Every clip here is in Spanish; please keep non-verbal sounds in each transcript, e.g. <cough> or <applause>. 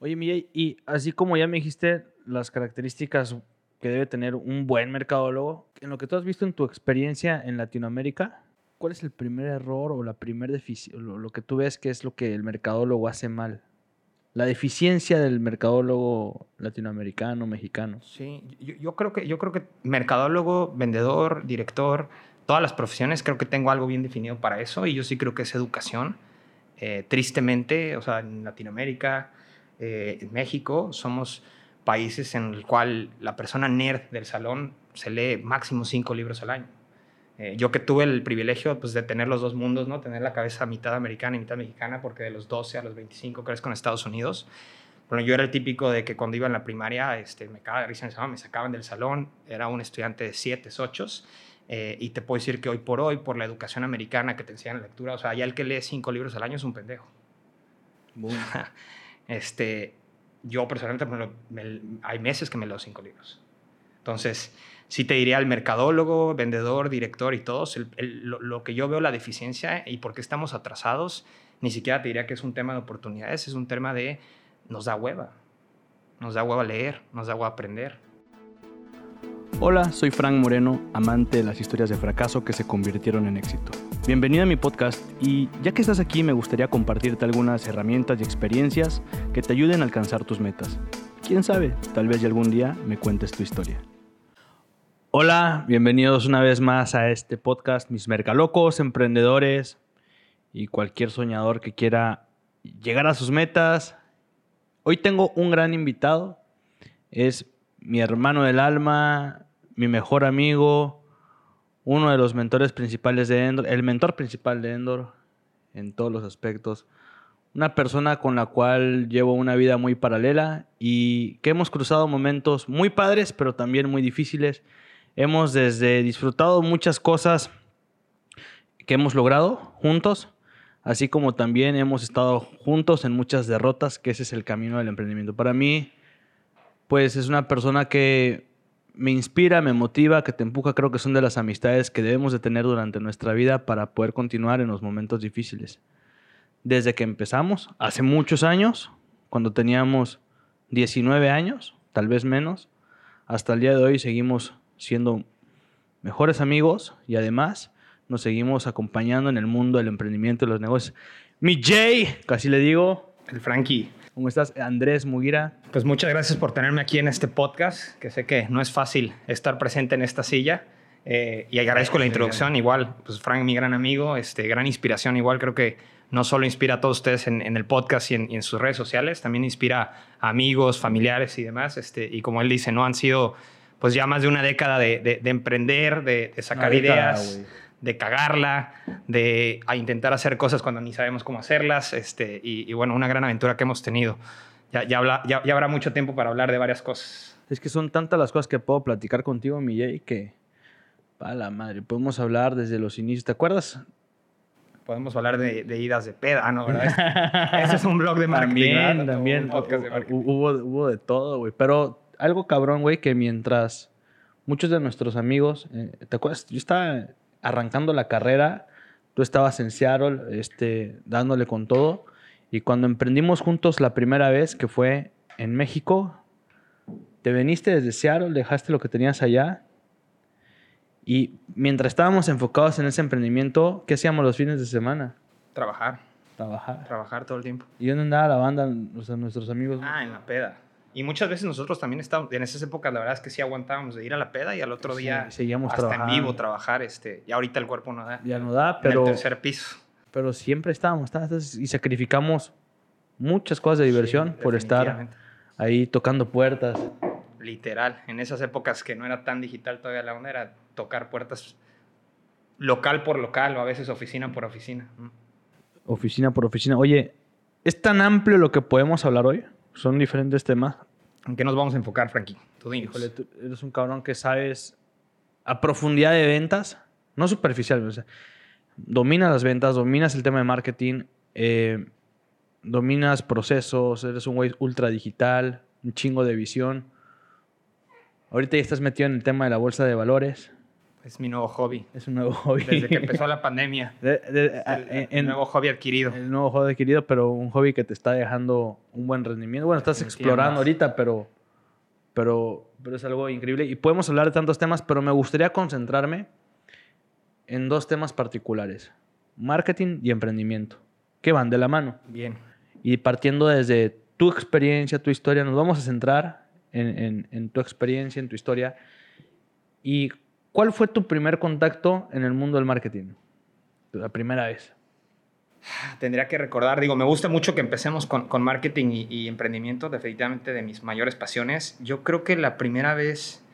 Oye, Miguel, y así como ya me dijiste las características que debe tener un buen mercadólogo, en lo que tú has visto en tu experiencia en Latinoamérica, ¿cuál es el primer error o la primer lo, lo que tú ves que es lo que el mercadólogo hace mal? La deficiencia del mercadólogo latinoamericano, mexicano. Sí, yo, yo creo que yo creo que mercadólogo, vendedor, director, todas las profesiones creo que tengo algo bien definido para eso y yo sí creo que es educación. Eh, tristemente, o sea, en Latinoamérica, eh, en México, somos países en el cual la persona nerd del salón se lee máximo cinco libros al año. Eh, yo que tuve el privilegio pues, de tener los dos mundos, ¿no? tener la cabeza mitad americana y mitad mexicana, porque de los 12 a los 25 crezco en Estados Unidos. Bueno, yo era el típico de que cuando iba en la primaria este, me cagaba de risa en el salón, me sacaban del salón, era un estudiante de 7, 8. Eh, y te puedo decir que hoy por hoy, por la educación americana que te enseñan lectura, o sea, ya el que lee cinco libros al año es un pendejo. <laughs> este, yo personalmente me, hay meses que me leo cinco libros. Entonces, sí te diría el mercadólogo, vendedor, director y todos, lo, que yo veo la deficiencia y por qué estamos atrasados, ni siquiera te diría que es un tema de oportunidades, es un tema de nos da hueva. Nos da hueva leer, nos da hueva aprender. Hola, soy Frank Moreno, amante de las historias de fracaso que se convirtieron en éxito. Bienvenido a mi podcast y ya que estás aquí me gustaría compartirte algunas herramientas y experiencias que te ayuden a alcanzar tus metas. Quién sabe, tal vez algún día me cuentes tu historia. Hola, bienvenidos una vez más a este podcast, mis mercalocos, emprendedores y cualquier soñador que quiera llegar a sus metas. Hoy tengo un gran invitado, es mi hermano del alma, mi mejor amigo, uno de los mentores principales de Endor, el mentor principal de Endor en todos los aspectos. Una persona con la cual llevo una vida muy paralela y que hemos cruzado momentos muy padres, pero también muy difíciles. Hemos desde disfrutado muchas cosas que hemos logrado juntos, así como también hemos estado juntos en muchas derrotas, que ese es el camino del emprendimiento. Para mí, pues es una persona que me inspira, me motiva, que te empuja, creo que son de las amistades que debemos de tener durante nuestra vida para poder continuar en los momentos difíciles. Desde que empezamos, hace muchos años, cuando teníamos 19 años, tal vez menos, hasta el día de hoy seguimos siendo mejores amigos y además nos seguimos acompañando en el mundo del emprendimiento y los negocios. Mi Jay, casi le digo. El Frankie. ¿Cómo estás, Andrés Mugira? Pues muchas gracias por tenerme aquí en este podcast, que sé que no es fácil estar presente en esta silla. Eh, y agradezco la introducción, igual, pues Frank, mi gran amigo, este, gran inspiración, igual creo que no solo inspira a todos ustedes en, el podcast y en, sus redes sociales, también inspira a amigos, familiares y demás. Este, y como él dice, no han sido pues ya más de una década de, emprender, de, sacar ideas, de cagarla, de intentar hacer cosas cuando ni sabemos cómo hacerlas. Este, y, bueno, una gran aventura que hemos tenido. Ya, ya, habrá mucho tiempo para hablar de varias cosas. Es que son tantas las cosas que puedo platicar contigo, Miguel, que... Pa' la madre, podemos hablar desde los inicios. ¿Te acuerdas? Podemos hablar de, idas de peda, ¿no? <laughs> Ese es un blog de marketing. También, también. Hubo, hubo de todo, güey. Pero algo cabrón, güey, que mientras muchos de nuestros amigos, eh, ¿te acuerdas? Yo estaba arrancando la carrera, tú estabas en Seattle, este, dándole con todo. Y cuando emprendimos juntos la primera vez, que fue en México, te veniste desde Seattle, dejaste lo que tenías allá. Y mientras estábamos enfocados en ese emprendimiento, ¿qué hacíamos los fines de semana? Trabajar. Trabajar. Trabajar todo el tiempo. ¿Y dónde andaba la banda, o sea, nuestros amigos? Ah, en la peda. Y muchas veces nosotros también estábamos, en esas épocas la verdad es que sí aguantábamos de ir a la peda y al otro día seguíamos hasta trabajando. en vivo trabajar. Este, y ahorita el cuerpo no da. Ya no da, pero... En el tercer piso. Pero siempre estábamos, estábamos y sacrificamos muchas cosas de diversión por estar ahí tocando puertas. Literal, en esas épocas que no era tan digital todavía la onda, era tocar puertas local por local o a veces oficina por oficina. Oficina por oficina. Oye, ¿es tan amplio lo que podemos hablar hoy? Son diferentes temas. ¿En qué nos vamos a enfocar, Frankie? Tú Híjole, tú eres un cabrón que sabes a profundidad de ventas, no superficial, o sea, dominas las ventas, dominas el tema de marketing, eh, dominas procesos, eres un güey ultra digital, un chingo de visión. Ahorita ya estás metido en el tema de la bolsa de valores. Es mi nuevo hobby. Es un nuevo hobby. Desde que empezó la <laughs> pandemia. el, nuevo hobby adquirido. El nuevo hobby adquirido, pero un hobby que te está dejando un buen rendimiento. Bueno, estás explorando ahorita, pero, pero, pero es algo increíble. Y podemos hablar de tantos temas, pero me gustaría concentrarme en dos temas particulares. Marketing y emprendimiento. Que van de la mano. Bien. Y partiendo desde tu experiencia, tu historia, nos vamos a centrar en, en tu experiencia, en tu historia. Y ¿Cuál fue tu primer contacto en el mundo del marketing? La primera vez. Tendría que recordar, digo, me gusta mucho que empecemos con, marketing y, emprendimiento, definitivamente de mis mayores pasiones. Yo creo que la primera vez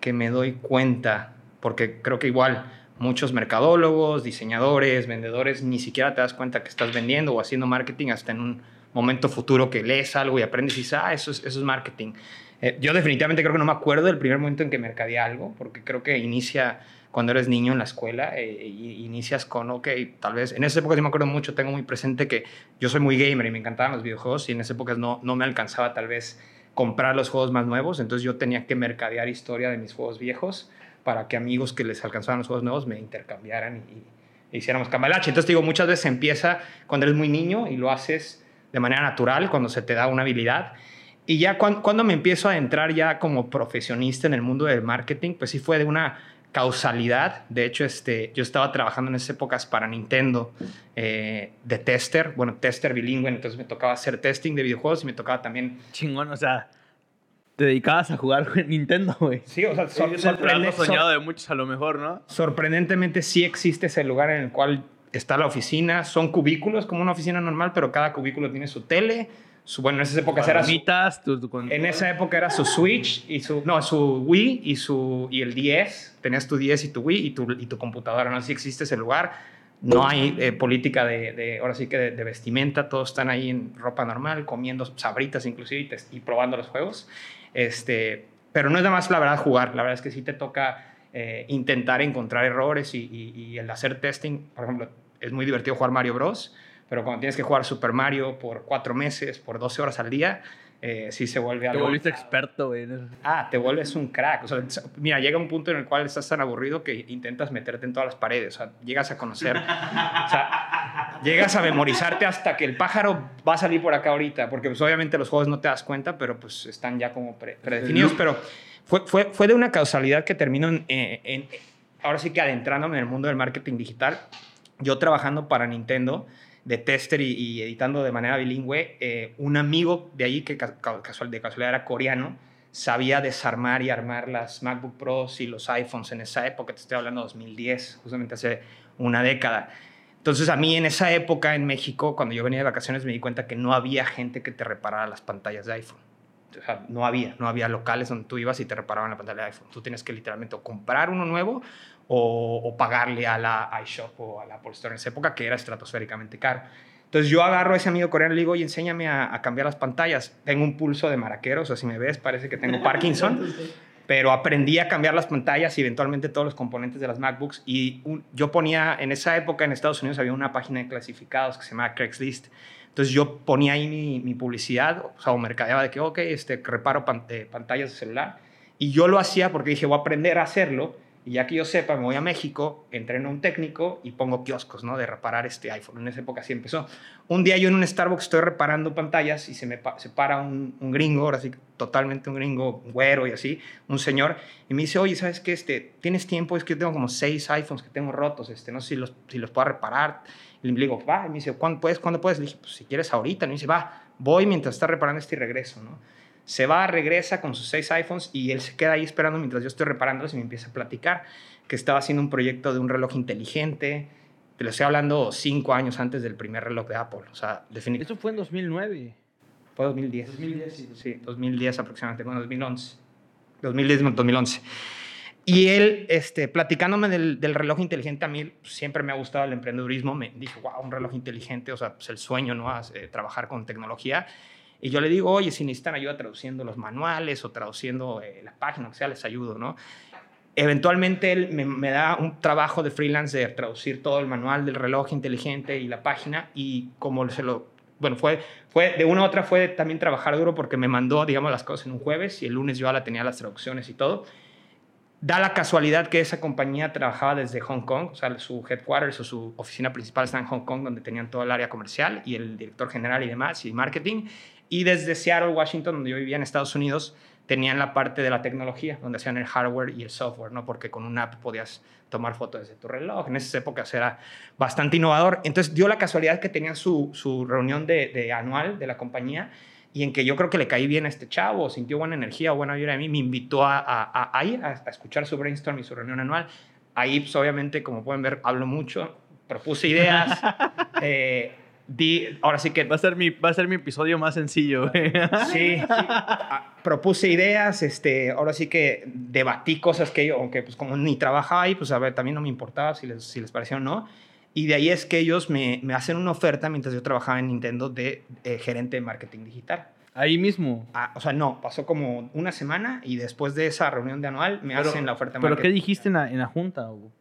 que me doy cuenta, porque creo que igual muchos mercadólogos, diseñadores, vendedores, ni siquiera te das cuenta que estás vendiendo o haciendo marketing hasta en un momento futuro que lees algo y aprendes y dices, ah, eso es, eso es marketing. Eh, yo definitivamente creo que no me acuerdo del primer momento en que mercadeé algo, porque creo que inicia cuando eres niño en la escuela, eh, inicias con, ok, tal vez, en esa época sí me acuerdo mucho, tengo muy presente que yo soy muy gamer y me encantaban los videojuegos y en esa época no, no me alcanzaba tal vez comprar los juegos más nuevos, entonces yo tenía que mercadear historia de mis juegos viejos para que amigos que les alcanzaban los juegos nuevos me intercambiaran y, y hiciéramos cambalache. Entonces digo, muchas veces empieza cuando eres muy niño y lo haces de manera natural, cuando se te da una habilidad y ya cuando, me empiezo a entrar ya como profesionista en el mundo del marketing, pues sí fue de una causalidad. De hecho, este, yo estaba trabajando en esas épocas para Nintendo eh, de tester, bueno, tester bilingüe, entonces me tocaba hacer testing de videojuegos y me tocaba también... Chingón, o sea, te dedicabas a jugar en Nintendo, güey. Sí, o sea, sorprendente, soñado de muchos a lo mejor, ¿no? Sorprendentemente sí existe ese lugar en el cual está la oficina. Son cubículos como una oficina normal, pero cada cubículo tiene su tele, bueno, en esas épocas era su, en esa época era su Switch y su no, su Wii y su y el 10, tenías tu 10 y tu Wii y tu, y tu computadora, no sé si existe ese lugar. No hay eh, política de, de, ahora sí que de, vestimenta, todos están ahí en ropa normal, comiendo sabritas inclusive y, probando los juegos. Este, pero no es nada más la verdad jugar, la verdad es que sí te toca eh, intentar encontrar errores y, y, y el hacer testing, por ejemplo, es muy divertido jugar Mario Bros pero cuando tienes que jugar Super Mario por cuatro meses, por 12 horas al día, eh, sí se vuelve algo... Te volviste experto, güey. Ah, te vuelves un crack. O sea, mira, llega un punto en el cual estás tan aburrido que intentas meterte en todas las paredes. O sea, llegas a conocer... o sea, llegas a memorizarte hasta que el pájaro va a salir por acá ahorita. Porque pues, obviamente los juegos no te das cuenta, pero pues están ya como predefinidos. Pero fue, fue, fue de una causalidad que terminó en, en... Ahora sí que adentrándome en el mundo del marketing digital. Yo trabajando para Nintendo de tester y, editando de manera bilingüe, eh, un amigo de allí, que casual, de casualidad era coreano, sabía desarmar y armar las MacBook Pros y los iPhones en esa época, te estoy hablando de 2010, justamente hace una década. Entonces a mí en esa época en México, cuando yo venía de vacaciones, me di cuenta que no había gente que te reparara las pantallas de iPhone. O sea, no había, no había locales donde tú ibas y te reparaban la pantalla de iPhone. Tú tienes que literalmente comprar uno nuevo o, pagarle a la iShop o a la Apple Store en esa época, que era estratosféricamente caro. Entonces yo agarro a ese amigo coreano y le digo, oye, enséñame a, cambiar las pantallas. Tengo un pulso de maraquero, o sea, si me ves parece que tengo <laughs> Parkinson, pero aprendí a cambiar las pantallas y eventualmente todos los componentes de las MacBooks. Y yo ponía, en esa época en Estados Unidos había una página de clasificados que se llamaba Craigslist. Entonces yo ponía ahí mi, publicidad, o sea, o mercadeaba de que, ok, este, reparo eh, pantallas de celular. Y yo lo hacía porque dije, voy a aprender a hacerlo y ya que yo sepa, me voy a México, entreno a un técnico y pongo kioscos, ¿no? De reparar este iPhone. En esa época así empezó. Un día yo en un Starbucks estoy reparando pantallas y se me se para un, un, gringo, ahora sí, totalmente un gringo, güero y así, un señor, y me dice, oye, ¿sabes qué? Este, ¿Tienes tiempo? Es que tengo como seis iPhones que tengo rotos, este, no sé si los, si los puedo reparar. Y le digo, va, y me dice, ¿cuándo puedes? ¿Cuándo puedes? Le dije, pues si quieres ahorita. Y me dice, va, voy mientras está reparando este y regreso, ¿no? Se va, regresa con sus seis iPhones y él se queda ahí esperando mientras yo estoy reparándolos y me empieza a platicar que estaba haciendo un proyecto de un reloj inteligente. Te lo estoy hablando cinco años antes del primer reloj de Apple. O sea, definitivamente. Eso fue en 2009. Fue 2010. 2010, sí. Sí, 2010 aproximadamente, bueno, 2011. 2010, 2011. Y él, este, platicándome del, del, reloj inteligente, a mí siempre me ha gustado el emprendedurismo. Me dijo, wow, un reloj inteligente, o sea, pues el sueño, ¿no? Eh, trabajar con tecnología. Y yo le digo, oye, si necesitan ayuda traduciendo los manuales o traduciendo eh, la página, o sea, les ayudo, ¿no? Eventualmente él me, da un trabajo de freelance de traducir todo el manual del reloj inteligente y la página y como se lo, bueno, fue, fue de una u otra fue también trabajar duro porque me mandó, digamos, las cosas en un jueves y el lunes yo ya la tenía las traducciones y todo. Da la casualidad que esa compañía trabajaba desde Hong Kong, o sea, su headquarters o su oficina principal está en Hong Kong, donde tenían todo el área comercial y el director general y demás, y marketing. Y desde Seattle, Washington, donde yo vivía en Estados Unidos, tenían la parte de la tecnología, donde hacían el hardware y el software, ¿no? Porque con una app podías tomar fotos desde tu reloj. En esas épocas era bastante innovador. Entonces dio la casualidad que tenían su, su reunión de, de, anual de la compañía y en que yo creo que le caí bien a este chavo, sintió buena energía buena vibra de mí, me invitó a, a, a, ir a, a, escuchar su brainstorm y su reunión anual. Ahí, pues, obviamente, como pueden ver, hablo mucho, propuse ideas. <laughs> eh, Di, ahora sí que... Va a ser mi, va a ser mi episodio más sencillo. Sí, sí. propuse ideas, este, ahora sí que debatí cosas que yo, aunque pues como ni trabajaba ahí, pues a ver, también no me importaba si les, si les parecía o no. Y de ahí es que ellos me, me hacen una oferta mientras yo trabajaba en Nintendo de eh, gerente de marketing digital. Ahí mismo. Ah, o sea, no, pasó como una semana y después de esa reunión de anual me pero, hacen la oferta de ¿Pero marketing. qué dijiste en la, en la junta? Hugo?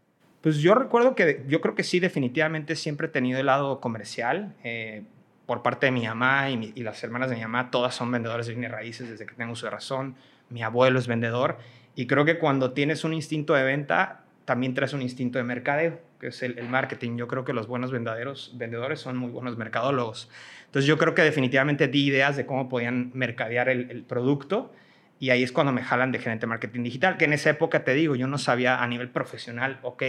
Pues yo recuerdo que yo creo que sí, definitivamente siempre he tenido el lado comercial. Eh, por parte de mi mamá y, mi, y, las hermanas de mi mamá, todas son vendedores de bienes raíces desde que tengo de razón. Mi abuelo es vendedor. Y creo que cuando tienes un instinto de venta, también traes un instinto de mercadeo, que es el, el marketing. Yo creo que los buenos vendedores, vendedores son muy buenos mercadólogos. Entonces yo creo que definitivamente di ideas de cómo podían mercadear el, el producto. Y ahí es cuando me jalan de gerente de marketing digital, que en esa época te digo, yo no sabía a nivel profesional, ok,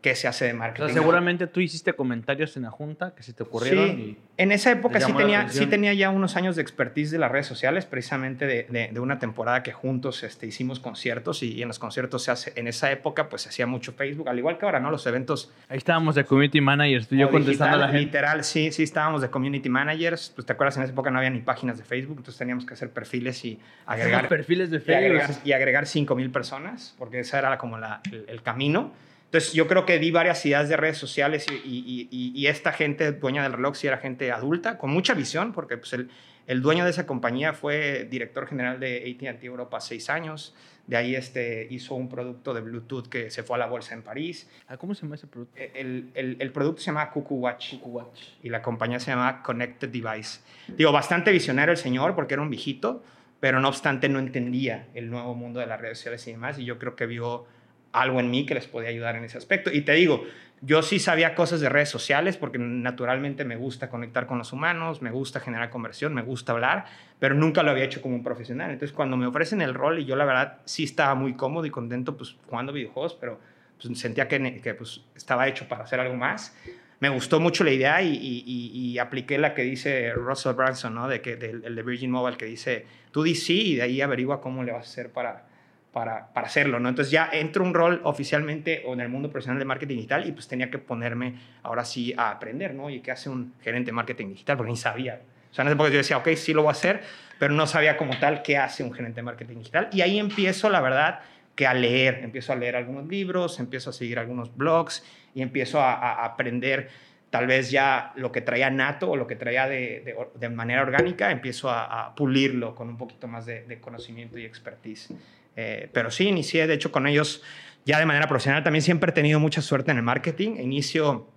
qué se hace de marketing. O sea, seguramente tú hiciste comentarios en la junta que se te ocurrieron. Sí, y en esa época sí tenía, sí tenía ya unos años de expertise de las redes sociales, precisamente de, de, de una temporada que juntos este, hicimos conciertos y, y, en los conciertos se hace, en esa época pues se hacía mucho Facebook, al igual que ahora, ¿no? Los eventos. Ahí estábamos de community managers, tú y yo contestando digital, a la gente. Literal, sí, sí estábamos de community managers. Pues te acuerdas, en esa época no había ni páginas de Facebook, entonces teníamos que hacer perfiles y agregar. <laughs> perfiles de y Facebook. agregar, y agregar 5 mil personas, porque esa era como la, el, el camino. Entonces yo creo que di varias ideas de redes sociales y, y, y, y, esta gente dueña del reloj sí era gente adulta, con mucha visión, porque pues el, el dueño de esa compañía fue director general de AT&T Europa seis años. De ahí este, hizo un producto de Bluetooth que se fue a la bolsa en París. ¿Cómo se llama ese producto? El, el, el producto se llama Cuckoo Watch, Cuckoo Watch y la compañía se llama Connected Device. Digo, bastante visionario el señor porque era un viejito, pero no obstante no entendía el nuevo mundo de las redes sociales y demás. Y yo creo que vio algo en mí que les podía ayudar en ese aspecto. Y te digo, yo sí sabía cosas de redes sociales porque naturalmente me gusta conectar con los humanos, me gusta generar conversión, me gusta hablar, pero nunca lo había hecho como un profesional. Entonces, cuando me ofrecen el rol y yo la verdad sí estaba muy cómodo y contento pues jugando videojuegos, pero pues, sentía que, que pues, estaba hecho para hacer algo más. Me gustó mucho la idea y, y, apliqué la que dice Russell Branson, ¿no? De que, del, el de Virgin Mobile, que dice, tú di sí y de ahí averigua cómo le vas a hacer para, para, para, hacerlo, ¿no? Entonces ya entro un rol oficialmente o en el mundo profesional de marketing digital y pues tenía que ponerme ahora sí a aprender, ¿no? Y qué hace un gerente de marketing digital, porque ni sabía. O sea, en esa época yo decía, ok, sí lo voy a hacer, pero no sabía como tal qué hace un gerente de marketing digital. Y ahí empiezo, la verdad, que a leer. Empiezo a leer algunos libros, empiezo a seguir algunos blogs y empiezo a, aprender tal vez ya lo que traía nato o lo que traía de, manera orgánica, empiezo a, pulirlo con un poquito más de conocimiento y expertise. Eh, pero sí, inicié, de hecho, con ellos ya de manera profesional. También siempre he tenido mucha suerte en el marketing. Inicio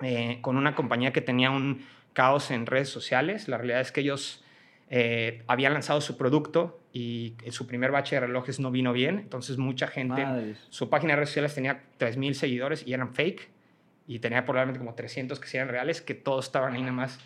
eh, con una compañía que tenía un caos en redes sociales. La realidad es que ellos eh, habían lanzado su producto y su primer bache de relojes no vino bien. Entonces, mucha gente, su página de redes sociales tenía 3.000 seguidores y eran fake. Y tenía probablemente como 300 que sí eran reales, que todos estaban ahí nada más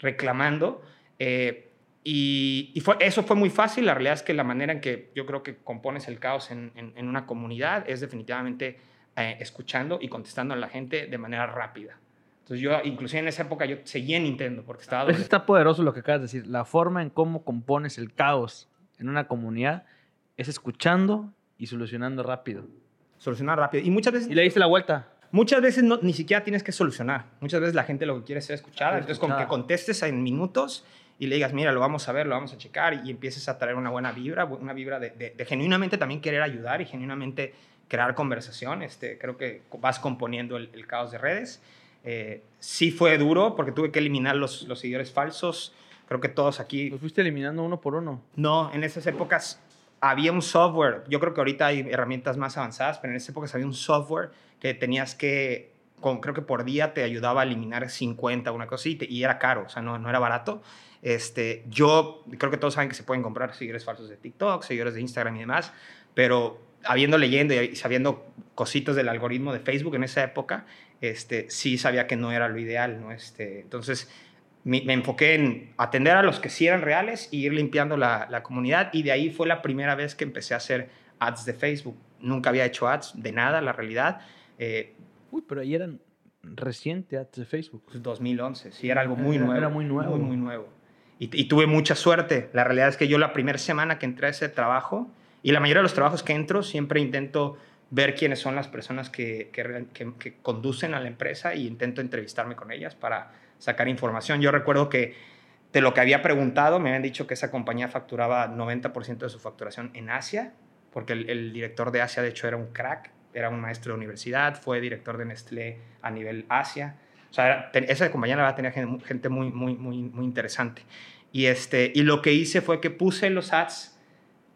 reclamando. Eh, y, y fue, eso fue muy fácil. La realidad es que la manera en que yo creo que compones el caos en, en, en una comunidad es definitivamente eh, escuchando y contestando a la gente de manera rápida. Entonces yo, inclusive en esa época, yo seguía en Nintendo porque estaba... Eso está poderoso lo que acabas de decir. La forma en cómo compones el caos en una comunidad es escuchando y solucionando rápido. Solucionar rápido. Y muchas veces... Y le diste la vuelta. Muchas veces no, ni siquiera tienes que solucionar. Muchas veces la gente lo que quiere es ser escuchada. Entonces, con que contestes en minutos y le digas, mira, lo vamos a ver, lo vamos a checar y empieces a traer una buena vibra, una vibra de, de, de genuinamente también querer ayudar y genuinamente crear conversación. Este, creo que vas componiendo el, el caos de redes. Eh, sí fue duro porque tuve que eliminar los, los seguidores falsos. Creo que todos aquí... ¿Los fuiste eliminando uno por uno? No, en esas épocas había un software. Yo creo que ahorita hay herramientas más avanzadas, pero en esas épocas había un software que tenías que, con, creo que por día te ayudaba a eliminar 50, una cosa y, y era caro, o sea, no, no era barato. Este, yo creo que todos saben que se pueden comprar seguidores falsos de TikTok, seguidores de Instagram y demás, pero habiendo leyendo y sabiendo cositas del algoritmo de Facebook en esa época, este, sí sabía que no era lo ideal, ¿no? Este, entonces me, enfoqué en atender a los que sí eran reales y ir limpiando la, la, comunidad y de ahí fue la primera vez que empecé a hacer ads de Facebook. Nunca había hecho ads de nada, la realidad. Eh, Uy, pero ahí eran reciente ads de Facebook. 2011, pues, sí, era algo muy nuevo. Era muy nuevo. Muy, muy nuevo. Y, tuve mucha suerte. La realidad es que yo la primera semana que entré a ese trabajo, y la mayoría de los trabajos que entro, siempre intento ver quiénes son las personas que, que, que, conducen a la empresa y intento entrevistarme con ellas para sacar información. Yo recuerdo que de lo que había preguntado, me habían dicho que esa compañía facturaba 90% de su facturación en Asia, porque el, director de Asia, de hecho, era un crack, era un maestro de universidad, fue director de Nestlé a nivel Asia. O sea, esa compañía la va a tener gente muy, muy, muy, muy interesante. Y, este, y lo que hice fue que puse los ads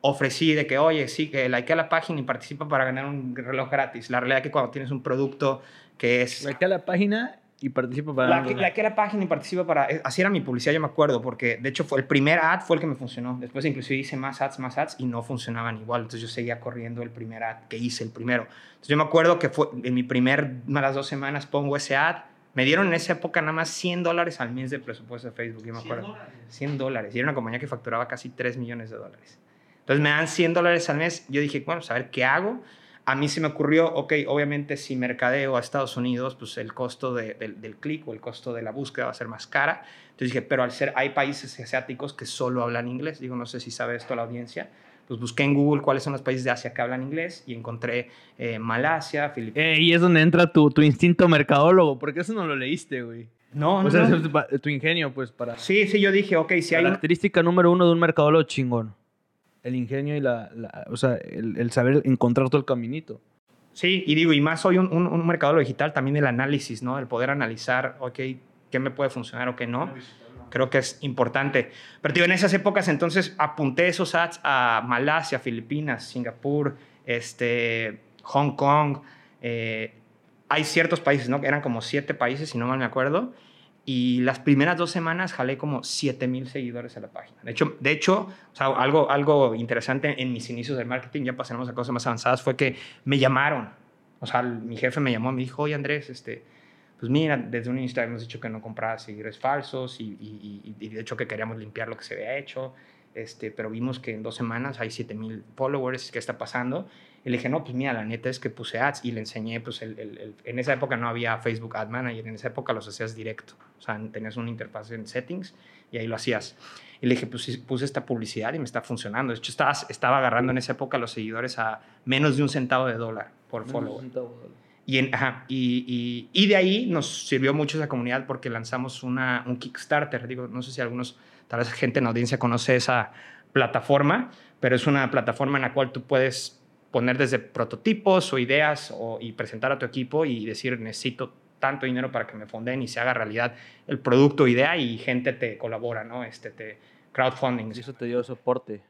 ofrecí de que, oye, sí, que like a la página y participa para ganar un reloj gratis. La realidad es que cuando tienes un producto que es... Like a la página y participa para... La, like a la página y participa para... Eh, así era mi publicidad, yo me acuerdo, porque de hecho fue el primer ad fue el que me funcionó. Después inclusive hice más ads, más ads y no funcionaban igual. Entonces yo seguía corriendo el primer ad que hice, el primero. Entonces yo me acuerdo que fue en mi primer, las dos semanas pongo ese ad. Me dieron en esa época nada más 100 dólares al mes de presupuesto de Facebook, yo me acuerdo. 100 dólares. 100 dólares. Y era una compañía que facturaba casi 3 millones de dólares. Entonces me dan 100 dólares al mes. Yo dije, bueno, pues, a ver qué hago. A mí se me ocurrió, ok, obviamente si mercadeo a Estados Unidos, pues el costo del clic o el costo de la búsqueda va a ser más cara. Entonces dije, pero al ser, hay países asiáticos que solo hablan inglés. Digo, no sé si sabe esto la audiencia. Pues busqué en Google cuáles son los países de Asia que hablan inglés y encontré eh, Malasia, Filipinas. Eh, y es donde entra tu, tu instinto mercadólogo, porque eso no lo leíste, güey. No, no. O sea, tu ingenio, pues, para... Sí, sí, yo dije, ok, si hay... Característica número uno de un mercadólogo chingón el ingenio y la, o sea, el, saber encontrar todo el caminito. Sí, y digo, y más hoy un, un, mercado digital, también el análisis, ¿no? El poder analizar, ok, qué me puede funcionar o qué no. Creo que es importante. Pero digo, en esas épocas entonces apunté esos ads a Malasia, Filipinas, Singapur, este, Hong Kong. Eh, hay ciertos países, ¿no? Eran como siete países, si no mal me acuerdo. Y las primeras dos semanas jalé como 7 mil seguidores a la página. De hecho, de hecho o sea, algo, algo interesante en mis inicios del marketing, ya pasamos a cosas más avanzadas, fue que me llamaron. O sea, mi jefe me llamó, me dijo, oye Andrés, este, pues mira, desde un Instagram hemos dicho que no compraba seguidores falsos y, y, y, de hecho que queríamos limpiar lo que se había hecho. Este, pero vimos que en dos semanas hay 7 mil followers, ¿qué está pasando? Y le dije, no, pues mira, la neta es que puse ads y le enseñé, pues el, el, en esa época no había Facebook Ad Manager, en esa época los hacías directo. O sea, tenías una interfaz en settings y ahí lo hacías. Y le dije, pues puse esta publicidad y me está funcionando. De hecho, estaba, estaba agarrando en esa época los seguidores a menos de un centavo de dólar por follower. Y, en, ajá, y, y, y, de ahí nos sirvió mucho esa comunidad porque lanzamos una, un Kickstarter. Digo, no sé si algunos, tal vez gente en la audiencia conoce esa plataforma, pero es una plataforma en la cual tú puedes poner desde prototipos o ideas o, y presentar a tu equipo y decir, necesito tanto dinero para que me fonden y se haga realidad el producto, idea y gente te colabora, ¿no? Este, te, crowdfunding. Eso te dio soporte.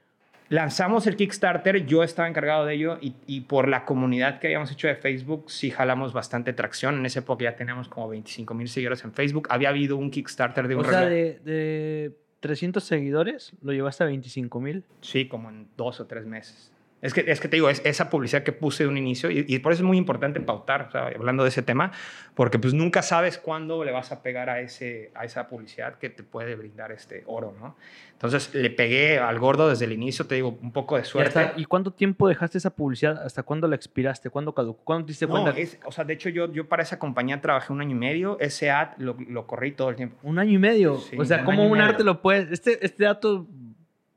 Lanzamos el Kickstarter, yo estaba encargado de ello y, y, por la comunidad que habíamos hecho de Facebook, sí jalamos bastante tracción. En esa época ya teníamos como 25 mil seguidores en Facebook. Había habido un Kickstarter de un... O sea, de, de 300 seguidores, ¿lo llevaste a 25 mil? Sí, como en dos o tres meses. Es que, es que te digo, es esa publicidad que puse de un inicio y, por eso es muy importante pautar, hablando de ese tema, porque pues nunca sabes cuándo le vas a pegar a, ese, a esa publicidad que te puede brindar este oro, ¿no? Entonces le pegué al gordo desde el inicio, te digo, un poco de suerte. ¿Y, cuánto tiempo dejaste esa publicidad? ¿Hasta cuándo la expiraste? ¿Cuándo caducó? ¿Cuándo te diste cuenta? o sea, de hecho yo, yo para esa compañía trabajé un año y medio, ese ad lo, lo corrí todo el tiempo. ¿Un año y medio? o sea, ¿cómo un arte lo puedes...? Este, este dato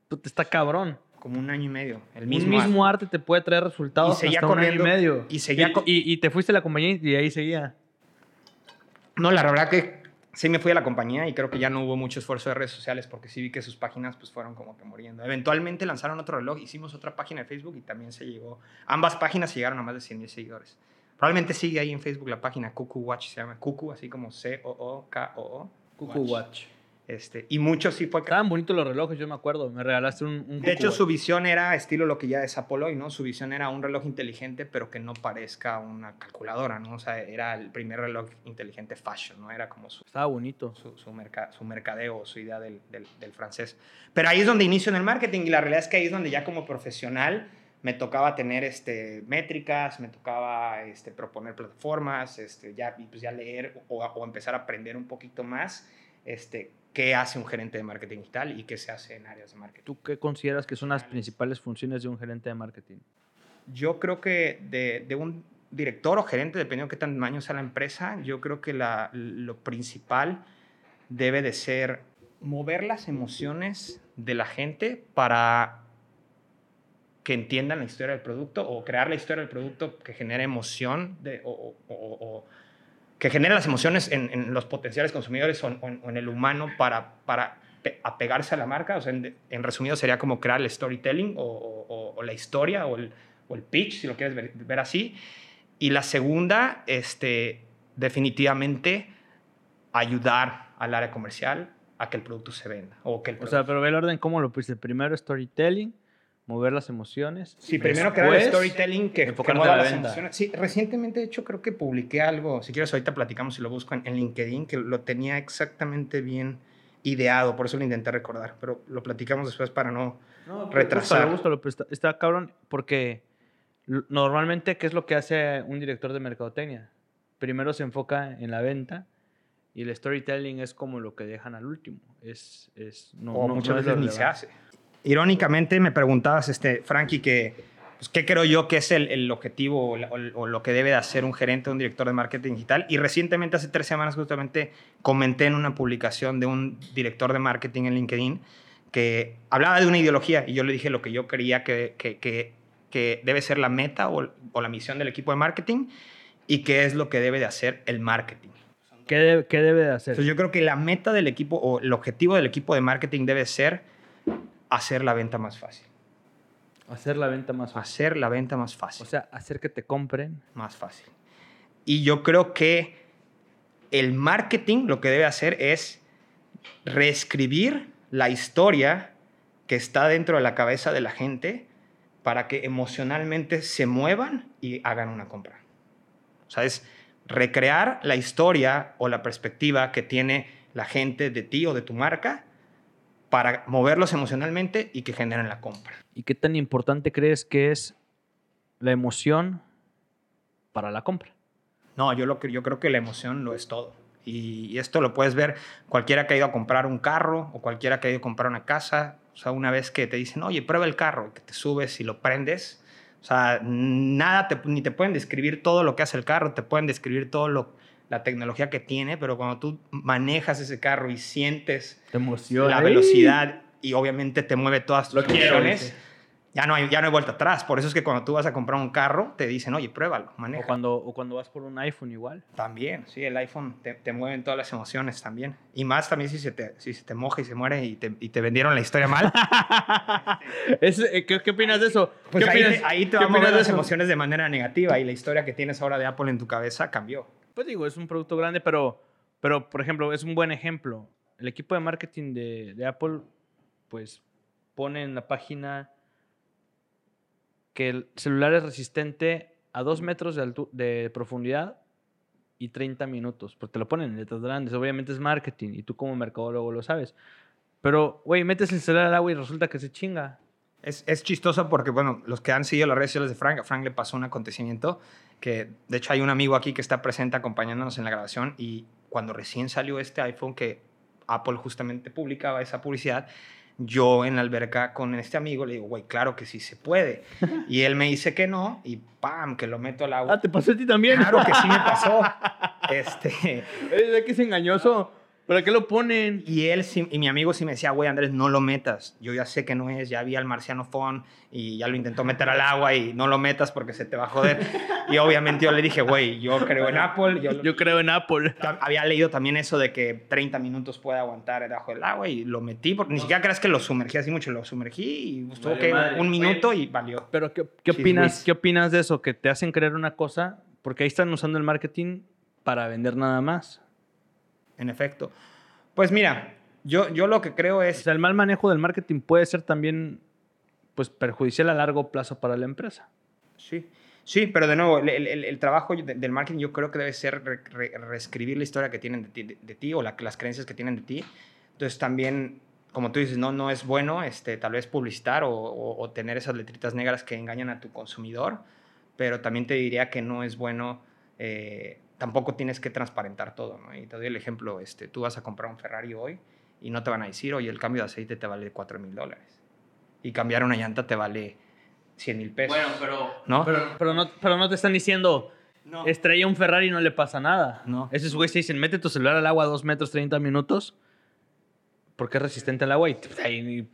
pues, está cabrón como un año y medio. El mismo, mismo arte. te puede traer resultados y seguía hasta un año y medio. Y, seguía y, y, te fuiste a la compañía y ahí seguía. No, la verdad que sí me fui a la compañía y creo que ya no hubo mucho esfuerzo de redes sociales porque sí vi que sus páginas pues fueron como que muriendo. Eventualmente lanzaron otro reloj, hicimos otra página de Facebook y también se llegó, ambas páginas llegaron a más de 100 mil seguidores. Probablemente sigue ahí en Facebook la página Cuckoo Watch, se llama Cuckoo, así como C-O-O-K-O-O. Cuckoo Watch. Este, y mucho sí fue... Estaban bonitos los relojes, yo me acuerdo. Me regalaste un... de hecho, su visión era estilo lo que ya es Apollo, ¿no? Su visión era un reloj inteligente, pero que no parezca una calculadora, ¿no? O sea, era el primer reloj inteligente fashion, ¿no? Era como su... Estaba bonito. Su, su, su mercadeo, su idea del, del, del, francés. Pero ahí es donde inicio en el marketing y la realidad es que ahí es donde ya como profesional me tocaba tener este, métricas, me tocaba este, proponer plataformas, este, ya, pues ya leer o, o, empezar a aprender un poquito más este, qué hace un gerente de marketing digital y qué se hace en áreas de marketing. ¿Tú qué consideras que son las principales funciones de un gerente de marketing? Yo creo que de, de un director o gerente, dependiendo de qué tamaño sea la empresa, yo creo que la, lo principal debe de ser mover las emociones de la gente para que entiendan la historia del producto o crear la historia del producto que genere emoción de, o, o, que genere las emociones en, los potenciales consumidores o, en, el humano para, para apegarse a la marca. O sea, en, en, resumido sería como crear el storytelling o, la historia o el, pitch, si lo quieres ver, ver, así. Y la segunda, este, definitivamente ayudar al área comercial a que el producto se venda. O, que el o sea, pero ve el orden, ¿cómo lo pusiste? Primero storytelling, mover las emociones. Sí, primero crear el storytelling que, que mueva las emociones. Sí, recientemente, de hecho, creo que publiqué algo, si quieres ahorita platicamos y lo busco en, LinkedIn, que lo tenía exactamente bien ideado, por eso lo intenté recordar, pero lo platicamos después para no, no retrasar. Me gusta, está, está cabrón, porque normalmente, ¿qué es lo que hace un director de mercadotecnia? Primero se enfoca en la venta, y el storytelling es como lo que dejan al último. Es, es, no, o muchas veces ni se hace. Irónicamente me preguntabas, este, Frankie, que, pues, ¿qué creo yo que es el, el objetivo o, lo que debe de hacer un gerente o un director de marketing digital? Y recientemente, hace tres semanas justamente, comenté en una publicación de un director de marketing en LinkedIn que hablaba de una ideología y yo le dije lo que yo creía que, que, que, que debe ser la meta o, o la misión del equipo de marketing y qué es lo que debe de hacer el marketing. ¿Qué, debe de hacer? yo creo que la meta del equipo o el objetivo del equipo de marketing debe ser hacer la venta más fácil. Hacer la venta más fácil. Hacer la venta más fácil. O sea, hacer que te compren. Más fácil. Y yo creo que el marketing lo que debe hacer es reescribir la historia que está dentro de la cabeza de la gente para que emocionalmente se muevan y hagan una compra. O sea, es recrear la historia o la perspectiva que tiene la gente de ti o de tu marca para moverlos emocionalmente y que generen la compra. ¿Y qué tan importante crees que es la emoción para la compra? No, yo, lo, yo creo que la emoción lo es todo. Y, esto lo puedes ver cualquiera que ha ido a comprar un carro o cualquiera que ha ido a comprar una casa. O sea, una vez que te dicen, oye, prueba el carro, que te subes y lo prendes, o sea, nada, ni te pueden describir todo lo que hace el carro, te pueden describir todo lo, la tecnología que tiene, pero cuando tú manejas ese carro y sientes la velocidad y obviamente te mueve todas tus emociones, ya no, hay, ya no hay vuelta atrás. Por eso es que cuando tú vas a comprar un carro, te dicen, oye, pruébalo, maneja. O cuando, o cuando vas por un iPhone igual. También, sí, el iPhone te, te mueven todas las emociones también. Y más también si se te, si se te moja y se muere y te, y te vendieron la historia mal. <laughs> Eh, ¿qué, ¿qué, opinas de eso? Pues ahí, te, ahí te van a mover las emociones de manera negativa y la historia que tienes ahora de Apple en tu cabeza cambió. Pues digo, es un producto grande, pero, pero por ejemplo, es un buen ejemplo. El equipo de marketing de, de Apple, pues pone en la página que el celular es resistente a 2 metros de, de profundidad y 30 minutos, porque te lo ponen en letras grandes. Obviamente es marketing y tú como mercadólogo lo sabes. Pero, güey, metes el celular al agua y resulta que se chinga. Es, es, chistoso porque, bueno, los que han seguido las redes sociales de Frank, a Frank le pasó un acontecimiento que, de hecho, hay un amigo aquí que está presente acompañándonos en la grabación y cuando recién salió este iPhone que Apple justamente publicaba esa publicidad, yo en la alberca con este amigo le digo, güey, claro que sí se puede. Y él me dice que no y ¡pam! que lo meto al agua. Ah, ¿te pasó a ti también? Claro que sí me pasó. <laughs> este... Es que es engañoso. ¿Para qué lo ponen? Y él y mi amigo sí me decía, güey, Andrés, no lo metas. Yo ya sé que no es, ya vi al marciano phone y ya lo intentó meter al agua y no lo metas porque se te va a joder. y obviamente yo le dije, güey, yo creo en Apple. Yo, creo en Apple. Había leído también eso de que 30 minutos puede aguantar debajo del agua y lo metí, porque ni siquiera creas que lo sumergí así mucho, lo sumergí y estuvo que un minuto y valió. Pero ¿qué, qué opinas, ¿qué opinas de eso? Que te hacen creer una cosa, porque ahí están usando el marketing para vender nada más en efecto. Pues mira, yo, yo lo que creo es... O sea, el mal manejo del marketing puede ser también pues, perjudicial a largo plazo para la empresa. Sí, sí, pero de nuevo, el, el, trabajo del marketing yo creo que debe ser reescribir la historia que tienen de ti, de, ti o las creencias que tienen de ti. Entonces también como tú dices, no, no es bueno este, tal vez publicitar o, o- o tener esas letritas negras que engañan a tu consumidor, pero también te diría que no es bueno, eh, tampoco tienes que transparentar todo, ¿no? Y te doy el ejemplo, este, tú vas a comprar un Ferrari hoy y no te van a decir, oye, el cambio de aceite te vale 4 mil dólares. Y cambiar una llanta te vale 100 mil pesos. pero, ¿No? pero, pero no, pero no te están diciendo, no. estrella un Ferrari y no le pasa nada. No. Esos güeyes te dicen, mete tu celular al agua a 2 metros 30 minutos porque es resistente al agua y te, ahí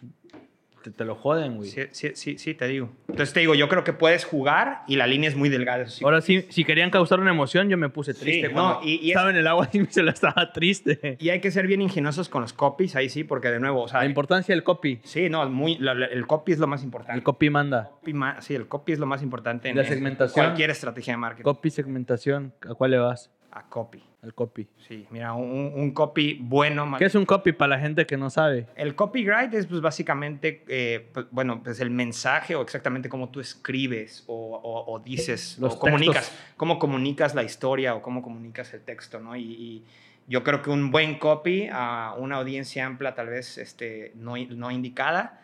te, te lo joden, güey. Sí, sí, sí, sí, te digo. Entonces te digo, yo creo que puedes jugar y la línea es muy delgada. eso sí. Ahora sí, si querían causar una emoción, yo me puse Sí, triste. no, cuando y- y es- estaba en el agua y <laughs> mi celular estaba triste. Y hay que ser bien ingeniosos con los copies, ahí sí, porque de nuevo, o sea, La importancia del copy. sí, no, muy, la- la- el copy es lo más importante. El copy manda. Copy ma- sí, el copy es lo más importante en, La en segmentación. cualquier estrategia de marketing. Copy, segmentación. ¿A cuál le vas? A copy. Al copy. Sí, mira, un, un copy bueno. ¿Qué es un copy para la gente que no sabe? El copyright es pues, básicamente, eh, pues, bueno, pues el mensaje o exactamente cómo tú escribes o, o- o dices Los o comunicas, textos. cómo comunicas la historia o cómo comunicas el texto, ¿no? Y, y yo creo que un buen copy a una audiencia amplia, tal vez este, no, no indicada,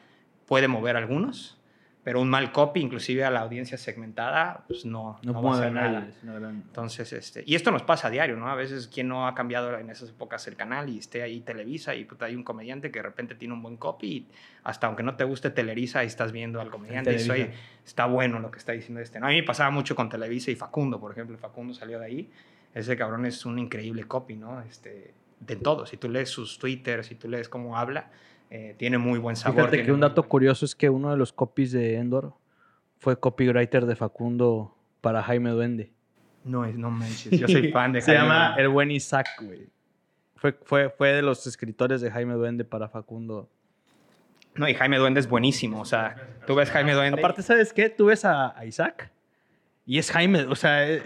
puede mover a algunos, pero un mal copy, inclusive a la audiencia segmentada, pues no, No, no va a hacer nada. nadie. es una gran- Entonces, este, y esto nos pasa a diario, ¿no? A veces quien no ha cambiado en esas épocas el canal y esté ahí Televisa y puta, hay un comediante que de repente tiene un buen copy y hasta aunque no te guste Televisa, estás viendo al comediante y dices, Televisa. "Oye, está bueno lo que está diciendo este. ¿no? A mí me pasaba mucho con Televisa y Facundo, por ejemplo. Facundo salió de ahí. Ese cabrón es un increíble copy, ¿no? Este, de todo. Si tú lees sus Twitter, si tú lees cómo habla, eh, tiene muy buen sabor. Fíjate que un dato curioso es que uno de los copies de Endor fue copywriter de Facundo para Jaime Duende. No, es- no manches. Yo soy <laughs> fan de Se Jaime llama Duende. El Buen Isaac, güey. Fue, fue, fue de los escritores de Jaime Duende para Facundo. No, y Jaime Duende es buenísimo. O sea, tú ves Jaime Duende. Aparte, ¿sabes qué? Tú ves a, a Isaac y es Jaime, o sea, eh,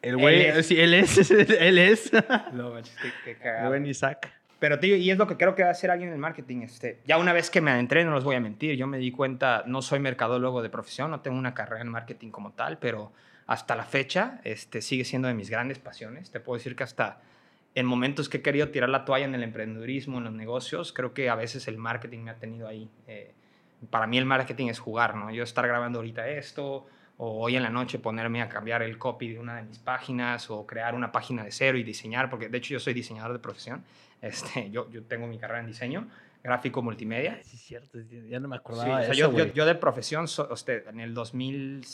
el güey, Él es. sí, él es, <laughs> él es. No, manches, qué- qué El buen Isaac. Pero, tío, y es lo que creo que va a hacer alguien en el marketing. Este, ya una vez que me adentré, no los voy a mentir, yo me di cuenta, no soy mercadólogo de profesión, no tengo una carrera en marketing como tal, pero hasta la fecha este, sigue siendo de mis grandes pasiones. Te puedo decir que hasta en momentos que he querido tirar la toalla en el emprendedurismo, en los negocios, creo que a veces el marketing me ha tenido ahí. Eh, para mí el marketing es jugar, ¿no? Yo estar grabando ahorita esto, o hoy en la noche ponerme a cambiar el copy de una de mis páginas, o crear una página de cero y diseñar, porque de hecho yo soy diseñador de profesión. Este, yo, yo tengo mi carrera en diseño, gráfico multimedia. Sí, es cierto, ya no me Sí, acordaba o de sea, eso, yo, yo, yo de profesión, so- este, en el 2000,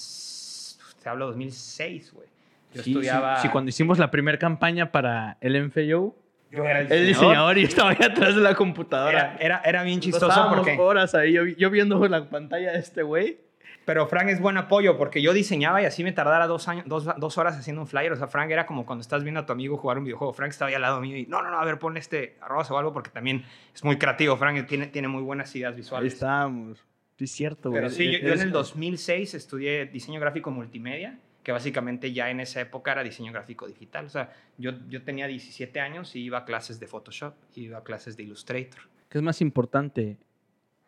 te hablo 2006, güey. Yo Sí, estudiaba... Sí, sí, cuando hicimos la primera campaña para el MFAO, yo era el diseñador y yo estaba ahí atrás de la computadora. Era, era, era bien chistoso porque... horas ahí, yo, yo viendo la pantalla de este güey. Pero Frank es buen apoyo porque yo diseñaba y así me tardara dos, años, dos, dos horas haciendo un flyer. O sea, Frank era como cuando estás viendo a tu amigo jugar un videojuego. Frank estaba ahí al lado mío y no, no, no, a ver, ponle este arroz o algo porque también es muy creativo. Frank tiene, tiene muy buenas ideas Ahí visuales. estábamos. Sí, es cierto, güey. Pero sí, yo, yo en el 2006 estudié diseño gráfico multimedia, que básicamente ya en esa época era diseño gráfico digital. O sea, yo, yo tenía 17 años y iba a clases de Photoshop, iba a clases de Illustrator. ¿Qué es más importante,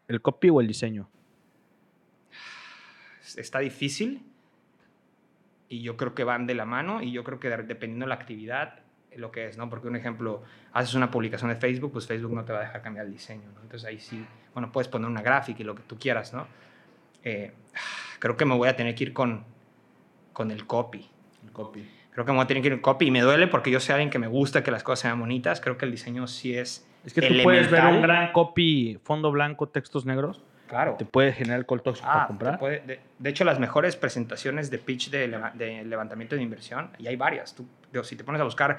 el copy o el diseño? Está difícil y yo creo que van de la mano y yo creo que de- dependiendo de la actividad lo que es, ¿no? Porque un ejemplo, haces una publicación de Facebook, pues Facebook no te va a dejar cambiar el diseño, ¿no? Entonces ahí sí, bueno, puedes poner una gráfica y lo que tú quieras, ¿no? Eh, creo que me voy a tener que ir con, con el copy. El copy. Creo que me voy a tener que ir con copy y me duele porque yo soy alguien que me gusta que las cosas sean bonitas. Creo que el diseño sí es Es que tú puedes ver un gran copy, fondo blanco, textos negros. Claro. Te puede generar el call to action para Ah, comprar. puede- de, de hecho, las mejores presentaciones de pitch de, leva- de levantamiento de inversión, y hay varias. Tú, si te pones a buscar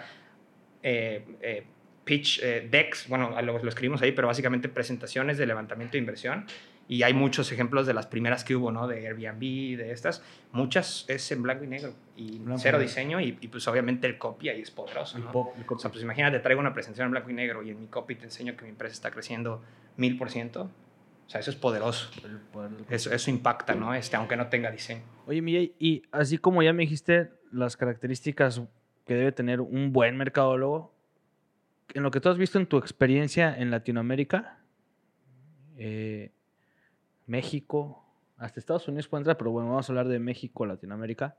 eh, eh, pitch eh, decks, bueno, lo, lo escribimos ahí, pero básicamente presentaciones de levantamiento de inversión, y hay muchos ejemplos de las primeras que hubo, ¿no? De Airbnb, de estas. Muchas es en blanco y negro, y Blanco cero negro. diseño, y, y, pues obviamente el copy ahí es poderoso, ¿no? pop- O sea, pues imagínate, traigo una presentación en blanco y negro y en mi copy te enseño que mi empresa está creciendo mil por ciento. O sea, eso es poderoso. El poder del Eso, eso impacta, ¿no? Este, aunque no tenga diseño. Oye, Miguel, y así como ya me dijiste las características que debe tener un buen mercadólogo, en lo que tú has visto en tu experiencia en Latinoamérica, eh, México, hasta Estados Unidos puede entrar, pero bueno, vamos a hablar de México, Latinoamérica.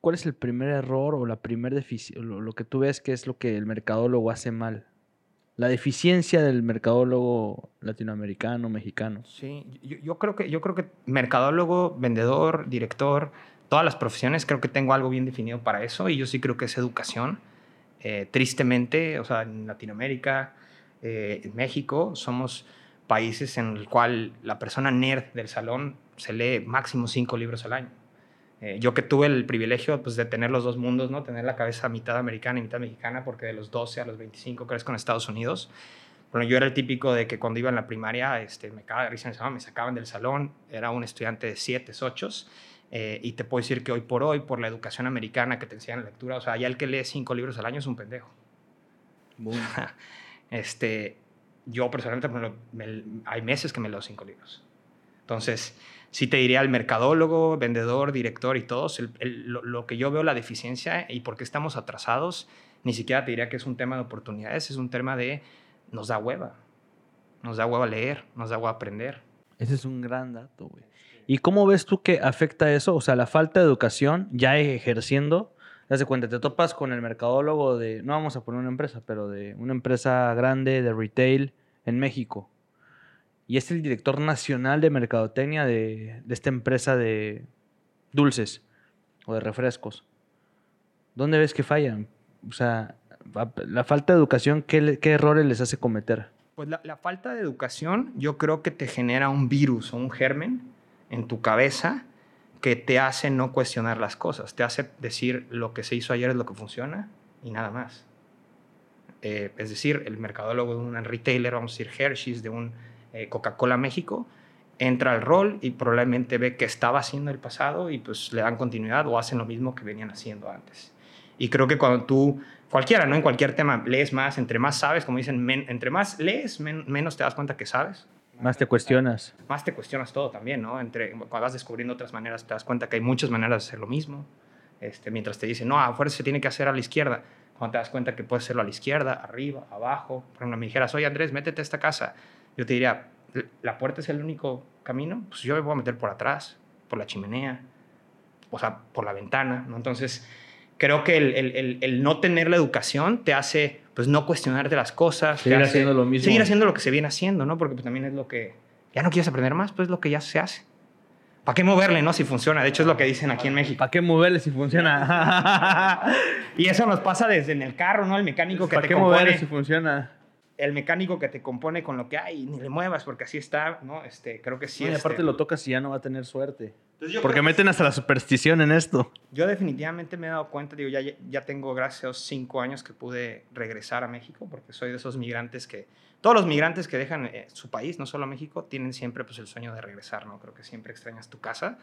¿Cuál es el primer error o la primer defici- lo, lo que tú ves que es lo que el mercadólogo hace mal la deficiencia del mercadólogo latinoamericano, mexicano. Sí, yo, creo que, yo creo que mercadólogo, vendedor, director, todas las profesiones, creo que tengo algo bien definido para eso y yo sí creo que es educación. Eh, tristemente, o sea, en Latinoamérica, eh, en México, somos países en el cual la persona nerd del salón se lee máximo cinco libros al año. Eh, yo que tuve el privilegio pues, de tener los dos mundos, ¿no? tener la cabeza mitad americana y mitad mexicana, porque de los 12 a los 25 crezco en Estados Unidos. Bueno, yo era el típico de que cuando iba en la primaria este, me cagaba me sacaban del salón, era un estudiante de 7, 8, eh, y te puedo decir que hoy por hoy, por la educación americana que te enseñan lectura, o sea, ya el que lee cinco libros al año es un pendejo. <laughs> este, yo personalmente, hay meses que me leo cinco libros. Entonces, sí te diría el mercadólogo, vendedor, director y todos, lo, que yo veo la deficiencia y por qué estamos atrasados, ni siquiera te diría que es un tema de oportunidades, es un tema de nos da hueva. Nos da hueva leer, nos da hueva aprender. Ese es un gran dato, güey. ¿Y cómo ves tú que afecta eso? O sea, la falta de educación ya ejerciendo. Te cuenta, te topas con el mercadólogo de, no vamos a poner una empresa, pero de una empresa grande de retail en México y es el director nacional de mercadotecnia de, esta empresa de dulces o de refrescos. ¿Dónde ves que fallan? O sea, la falta de educación, ¿qué, errores les hace cometer? Pues la, falta de educación yo creo que te genera un virus o un germen en tu cabeza que te hace no cuestionar las cosas, te hace decir lo que se hizo ayer es lo que funciona y nada más. Eh, es decir, el mercadólogo de un retailer, vamos a decir Hershey's, de un eh, Coca-Cola México, entra al rol y probablemente ve que estaba haciendo el pasado y pues le dan continuidad o hacen lo mismo que venían haciendo antes. Y creo que cuando tú, cualquiera, ¿no? En cualquier tema, lees más, entre más sabes, como dicen, entre más lees, menos te das cuenta que sabes. Más te cuestionas. Más te cuestionas todo también, ¿no? Entre, cuando vas descubriendo otras maneras, te das cuenta que hay muchas maneras de hacer lo mismo. Este, mientras te dicen, no, a fuerza se tiene que hacer a la izquierda. Cuando te das cuenta que puedes hacerlo a la izquierda, arriba, abajo. Por ejemplo, me dijeras, oye Andrés, métete a esta casa yo te diría, ¿la puerta es el único camino? Pues yo me voy a meter por atrás, por la chimenea, o sea, por la ventana, ¿no? Entonces, creo que el, el, el, no tener la educación te hace, pues, no cuestionarte las cosas. Seguir haciendo lo mismo. Seguir haciendo lo que se viene haciendo, ¿no? Porque pues, también es lo que... Ya no quieres aprender más, pues es lo que ya se hace. ¿Para qué moverle, no? Si funciona. De hecho, es lo que dicen aquí en México. ¿Para qué moverle si funciona? <laughs> y eso nos pasa desde en el carro, ¿no? El mecánico que ¿Para qué moverle si funciona? El mecánico que te compone con lo que hay, ni le muevas porque así está, ¿no? Este, creo que sí. y aparte lo tocas y ya no va a tener suerte. porque meten hasta la superstición en esto. Yo definitivamente me he dado cuenta, digo, ya, ya tengo gracias cinco años que pude regresar a México, porque soy de esos migrantes que, todos los migrantes que dejan eh, su país, no solo México, tienen siempre pues el sueño de regresar, ¿no? Creo que siempre extrañas tu casa.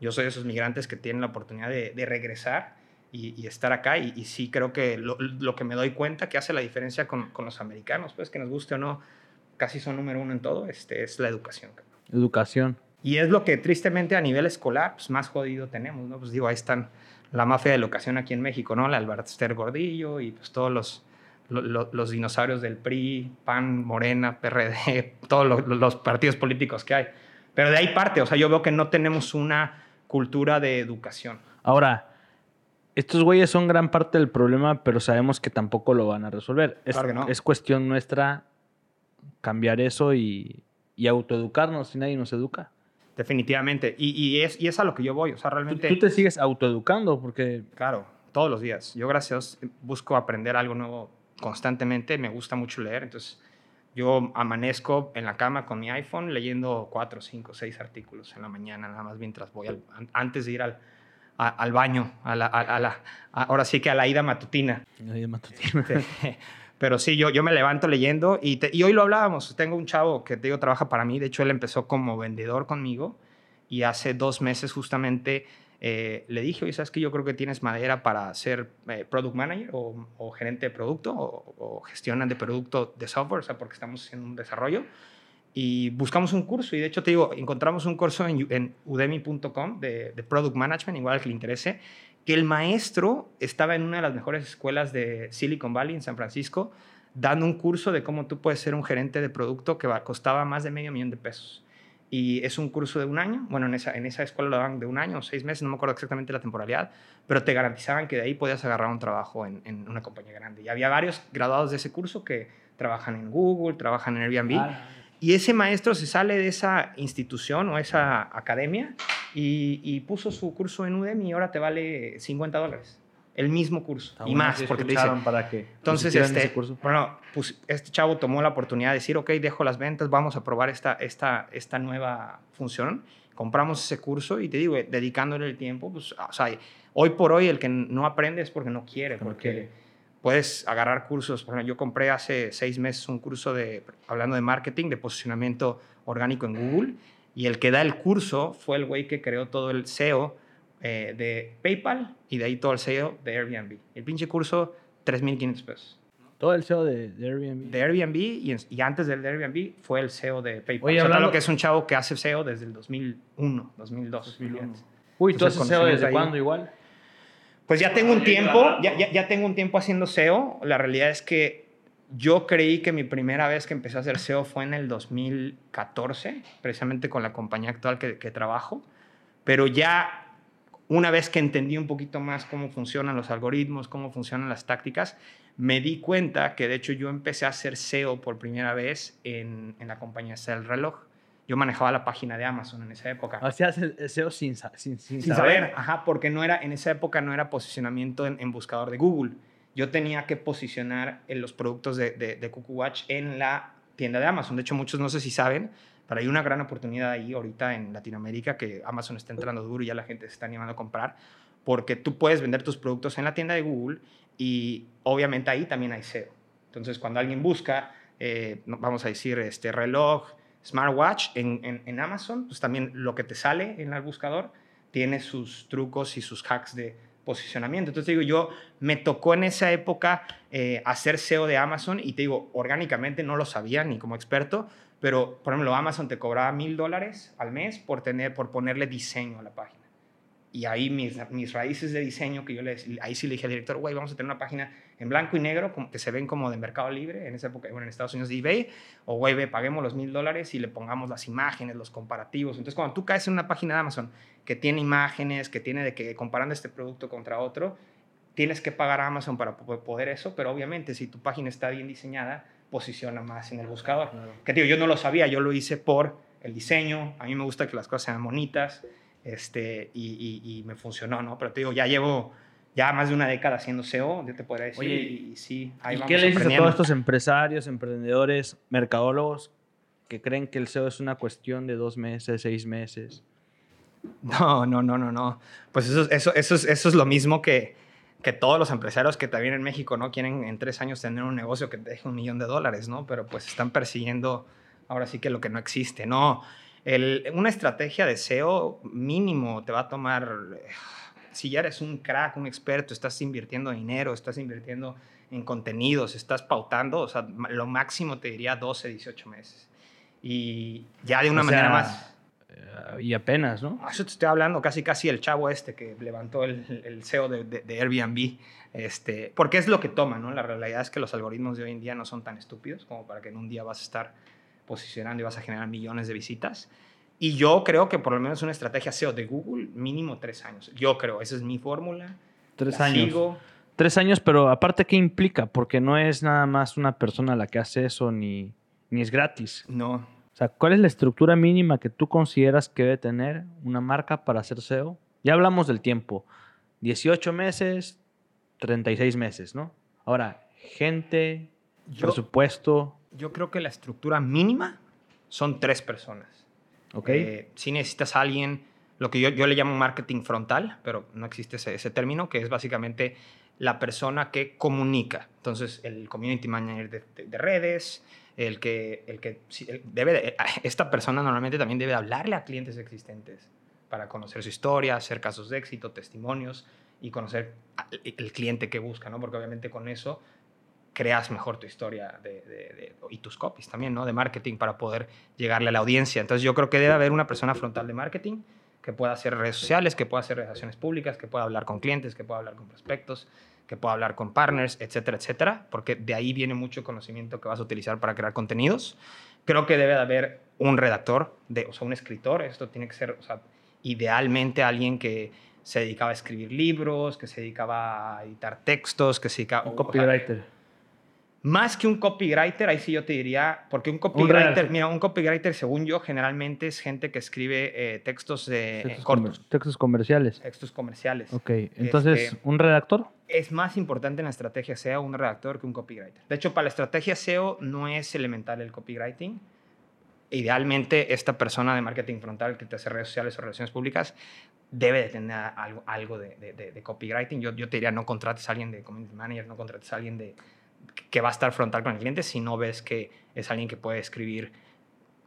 Yo soy de esos migrantes que tienen la oportunidad de, de regresar y, estar acá. Y, sí creo que lo, lo, que me doy cuenta que hace la diferencia con, con, los americanos, pues que nos guste o no, casi son número uno en todo, este, es la educación. Educación. Y es lo que tristemente a nivel escolar, pues más jodido tenemos, ¿no? Pues digo, ahí están la mafia de la educación aquí en México, ¿no? La Albertster Gordillo y pues todos los, los, dinosaurios del PRI, PAN, Morena, PRD, <laughs> todos los, los partidos políticos que hay. Pero de ahí parte, o sea, yo veo que no tenemos una cultura de educación. Ahora, estos güeyes son gran parte del problema, pero sabemos que tampoco lo van a resolver. Es, es cuestión nuestra cambiar eso y, y, autoeducarnos si nadie nos educa. Definitivamente. Y, y, es, y es a lo que yo voy. O sea, realmente. Tú, te sigues autoeducando porque. Claro, todos los días. Yo, gracias, busco aprender algo nuevo constantemente. Me gusta mucho leer. Entonces, yo amanezco en la cama con mi iPhone leyendo cuatro, cinco, seis artículos en la mañana, nada más mientras voy al, antes de ir al, al baño, a la, a, la, ahora sí que a la ida matutina. La ida matutina. pero sí, yo, yo me levanto leyendo y, y hoy lo hablábamos. Tengo un chavo que te digo trabaja para mí. De hecho, él empezó como vendedor conmigo y hace dos meses justamente eh, le dije, oye, ¿sabes que yo creo que tienes madera para ser eh, product manager o, gerente de producto o, o gestión de producto de software? O sea, porque estamos haciendo un desarrollo y buscamos un curso y de hecho te digo, encontramos un curso en, en udemy.com de, de, Product Management, igual al que le interese, que el maestro estaba en una de las mejores escuelas de Silicon Valley en San Francisco, dando un curso de cómo tú puedes ser un gerente de producto que costaba más de medio millón de pesos. Y es un curso de un año, bueno, en esa, en esa escuela lo daban de un año, seis meses, no me acuerdo exactamente la temporalidad, pero te garantizaban que de ahí podías agarrar un trabajo en, en una compañía grande. Y había varios graduados de ese curso que trabajan en Google, trabajan en Airbnb. Ah. Y ese maestro se sale de esa institución o esa academia y, y puso su curso en Udemy y ahora te vale 50 dólares. El mismo curso. Está y bueno más, que porque te dice, escucharon para que entonces, este, ese curso. bueno, pues este chavo tomó la oportunidad de decir, ok, dejo las ventas, vamos a probar esta, esta, esta nueva función. Compramos ese curso y te digo, eh, dedicándole el tiempo, pues, o sea, hoy por hoy el que no aprende es porque no quiere, porque quiere. Puedes agarrar cursos. Por ejemplo, yo compré hace seis meses un curso de, hablando de marketing, de posicionamiento orgánico en Google, y el que da el curso fue el güey que creó todo el SEO eh, de PayPal y de ahí todo el SEO de Airbnb. El pinche curso, 3.500 pesos. Todo el SEO de, de Airbnb. De Airbnb y, antes del de Airbnb fue el SEO de PayPal. Oye, O sea, hablando- lo que es un chavo que hace SEO desde el 2001, 2002. 2001. fíjate. Uy, ¿tú haces SEO desde ahí. cuándo igual? Pues ya tengo un tiempo, ya, ya, ya tengo un tiempo haciendo SEO. La realidad es que yo creí que mi primera vez que empecé a hacer SEO fue en el 2014, precisamente con la compañía actual que, que trabajo. Pero ya una vez que entendí un poquito más cómo funcionan los algoritmos, cómo funcionan las tácticas, me di cuenta que de hecho yo empecé a hacer SEO por primera vez en, en la compañía Cell Reloj. Yo manejaba la página de Amazon en esa época. Hacías el el SEO sin, sin, sin, Sin saber, ajá, porque no era, en esa época no era posicionamiento en, en buscador de Google. Yo tenía que posicionar en los productos de, de, de Cuckoo Watch en la tienda de Amazon. De hecho, muchos no sé si saben, pero hay una gran oportunidad ahí ahorita en Latinoamérica que Amazon está entrando duro y ya la gente se está animando a comprar, porque tú puedes vender tus productos en la tienda de Google y obviamente ahí también hay SEO. Entonces, cuando alguien busca, eh, vamos a decir, este reloj, smartwatch en, en, en Amazon, pues también lo que te sale en el buscador tiene sus trucos y sus hacks de posicionamiento. Entonces digo, yo me tocó en esa época eh, hacer SEO de Amazon y te digo, orgánicamente no lo sabía ni como experto, pero por ejemplo Amazon te cobraba mil dólares al mes por, tener, por ponerle diseño a la página. Y ahí mis, mis raíces de diseño, que yo le, ahí sí le dije al director, güey, vamos a tener una página en blanco y negro, como que se ven como de Mercado Libre, en esa época, bueno, en Estados Unidos de eBay, o güey, ve, paguemos los mil dólares y le pongamos las imágenes, los comparativos. Entonces, cuando tú caes en una página de Amazon que tiene imágenes, que tiene de que comparando este producto contra otro, tienes que pagar a Amazon para po- poder eso, pero obviamente si tu página está bien diseñada, posiciona más en el buscador. Que te digo, yo no lo sabía, yo lo hice por el diseño, a mí me gusta que las cosas sean bonitas, este, y, y- y me funcionó, ¿no? Pero te digo, ya llevo ya más de una década haciendo SEO, yo te podría decir, Oye, y, y sí, ahí ¿Y vamos qué le dices a todos estos empresarios, emprendedores, mercadólogos que creen que el SEO es una cuestión de dos meses, seis meses? No, no, no, no, no. Pues eso, eso, eso, es, eso es lo mismo que, que todos los empresarios que también en México no quieren en tres años tener un negocio que te deje un millón de dólares, ¿no? Pero pues están persiguiendo ahora sí que lo que no existe, ¿no? El- una estrategia de SEO mínimo te va a tomar, eh, si ya eres un crack, un experto, estás invirtiendo dinero, estás invirtiendo en contenidos, estás pautando, o sea, lo máximo te diría 12, 18 meses. Y ya de una O manera sea, más... Eh, y apenas, ¿no? Ah, Eso te estoy hablando casi casi el chavo este que levantó el, de, de- de Airbnb. Este, porque es lo que toma, ¿no? La realidad es que los algoritmos de hoy en día no son tan estúpidos como para que en un día vas a estar posicionando y vas a generar millones de visitas. Y yo creo que por lo menos una estrategia SEO de Google, mínimo tres años. Yo creo, esa es mi fórmula. Tres La años. sigo. Tres años, pero aparte, ¿qué implica? Porque no es nada más una persona la que hace eso, ni, ni es gratis. No, O sea, ¿cuál es la estructura mínima que tú consideras que debe tener una marca para hacer SEO? Ya hablamos del tiempo. 18 meses, 36 meses, ¿no? Ahora, gente, yo, presupuesto, yo creo que la estructura mínima son tres personas. ¿Ok? Eh, si necesitas a alguien, lo que yo, yo le llamo marketing frontal, pero no existe ese, término, que es básicamente la persona que comunica. Entonces, el community manager de, de- de redes, el que, el que debe de- <laughs> esta persona normalmente también debe hablarle a clientes existentes para conocer su historia, hacer casos de éxito, testimonios y conocer el cliente que busca, ¿no? Porque obviamente con eso creas mejor tu historia de, de- de- y tus copies también, ¿no? De marketing para poder llegarle a la audiencia. Entonces yo creo que debe haber una persona frontal de marketing que pueda hacer redes sociales, que pueda hacer relaciones públicas, que pueda hablar con clientes, que pueda hablar con prospectos, que pueda hablar con partners, etcétera, etcétera, porque de ahí viene mucho conocimiento que vas a utilizar para crear contenidos. Creo que debe de haber un redactor, de, o sea, un escritor, esto tiene que ser, o sea, idealmente alguien que se dedicaba a escribir libros, que se dedicaba a editar textos, que se dedicaba... Un copywriter. Más que un copywriter, ahí sí yo te diría, porque un copywriter, mira, un copywriter, según yo, generalmente es gente que escribe eh, textos de textos, cortos. Comer textos comerciales. Textos comerciales. Ok, entonces, este, ¿un redactor? Es más importante en la estrategia SEO un redactor que un copywriter. De hecho, para la estrategia SEO no es elemental el copywriting. Idealmente, esta persona de marketing frontal que te hace redes sociales o relaciones públicas debe de tener algo, algo de, de, de copywriting. Yo, yo te diría, no contrates a alguien de community manager, no contrates a alguien de que va a estar frontal con el cliente si no ves que es alguien que puede escribir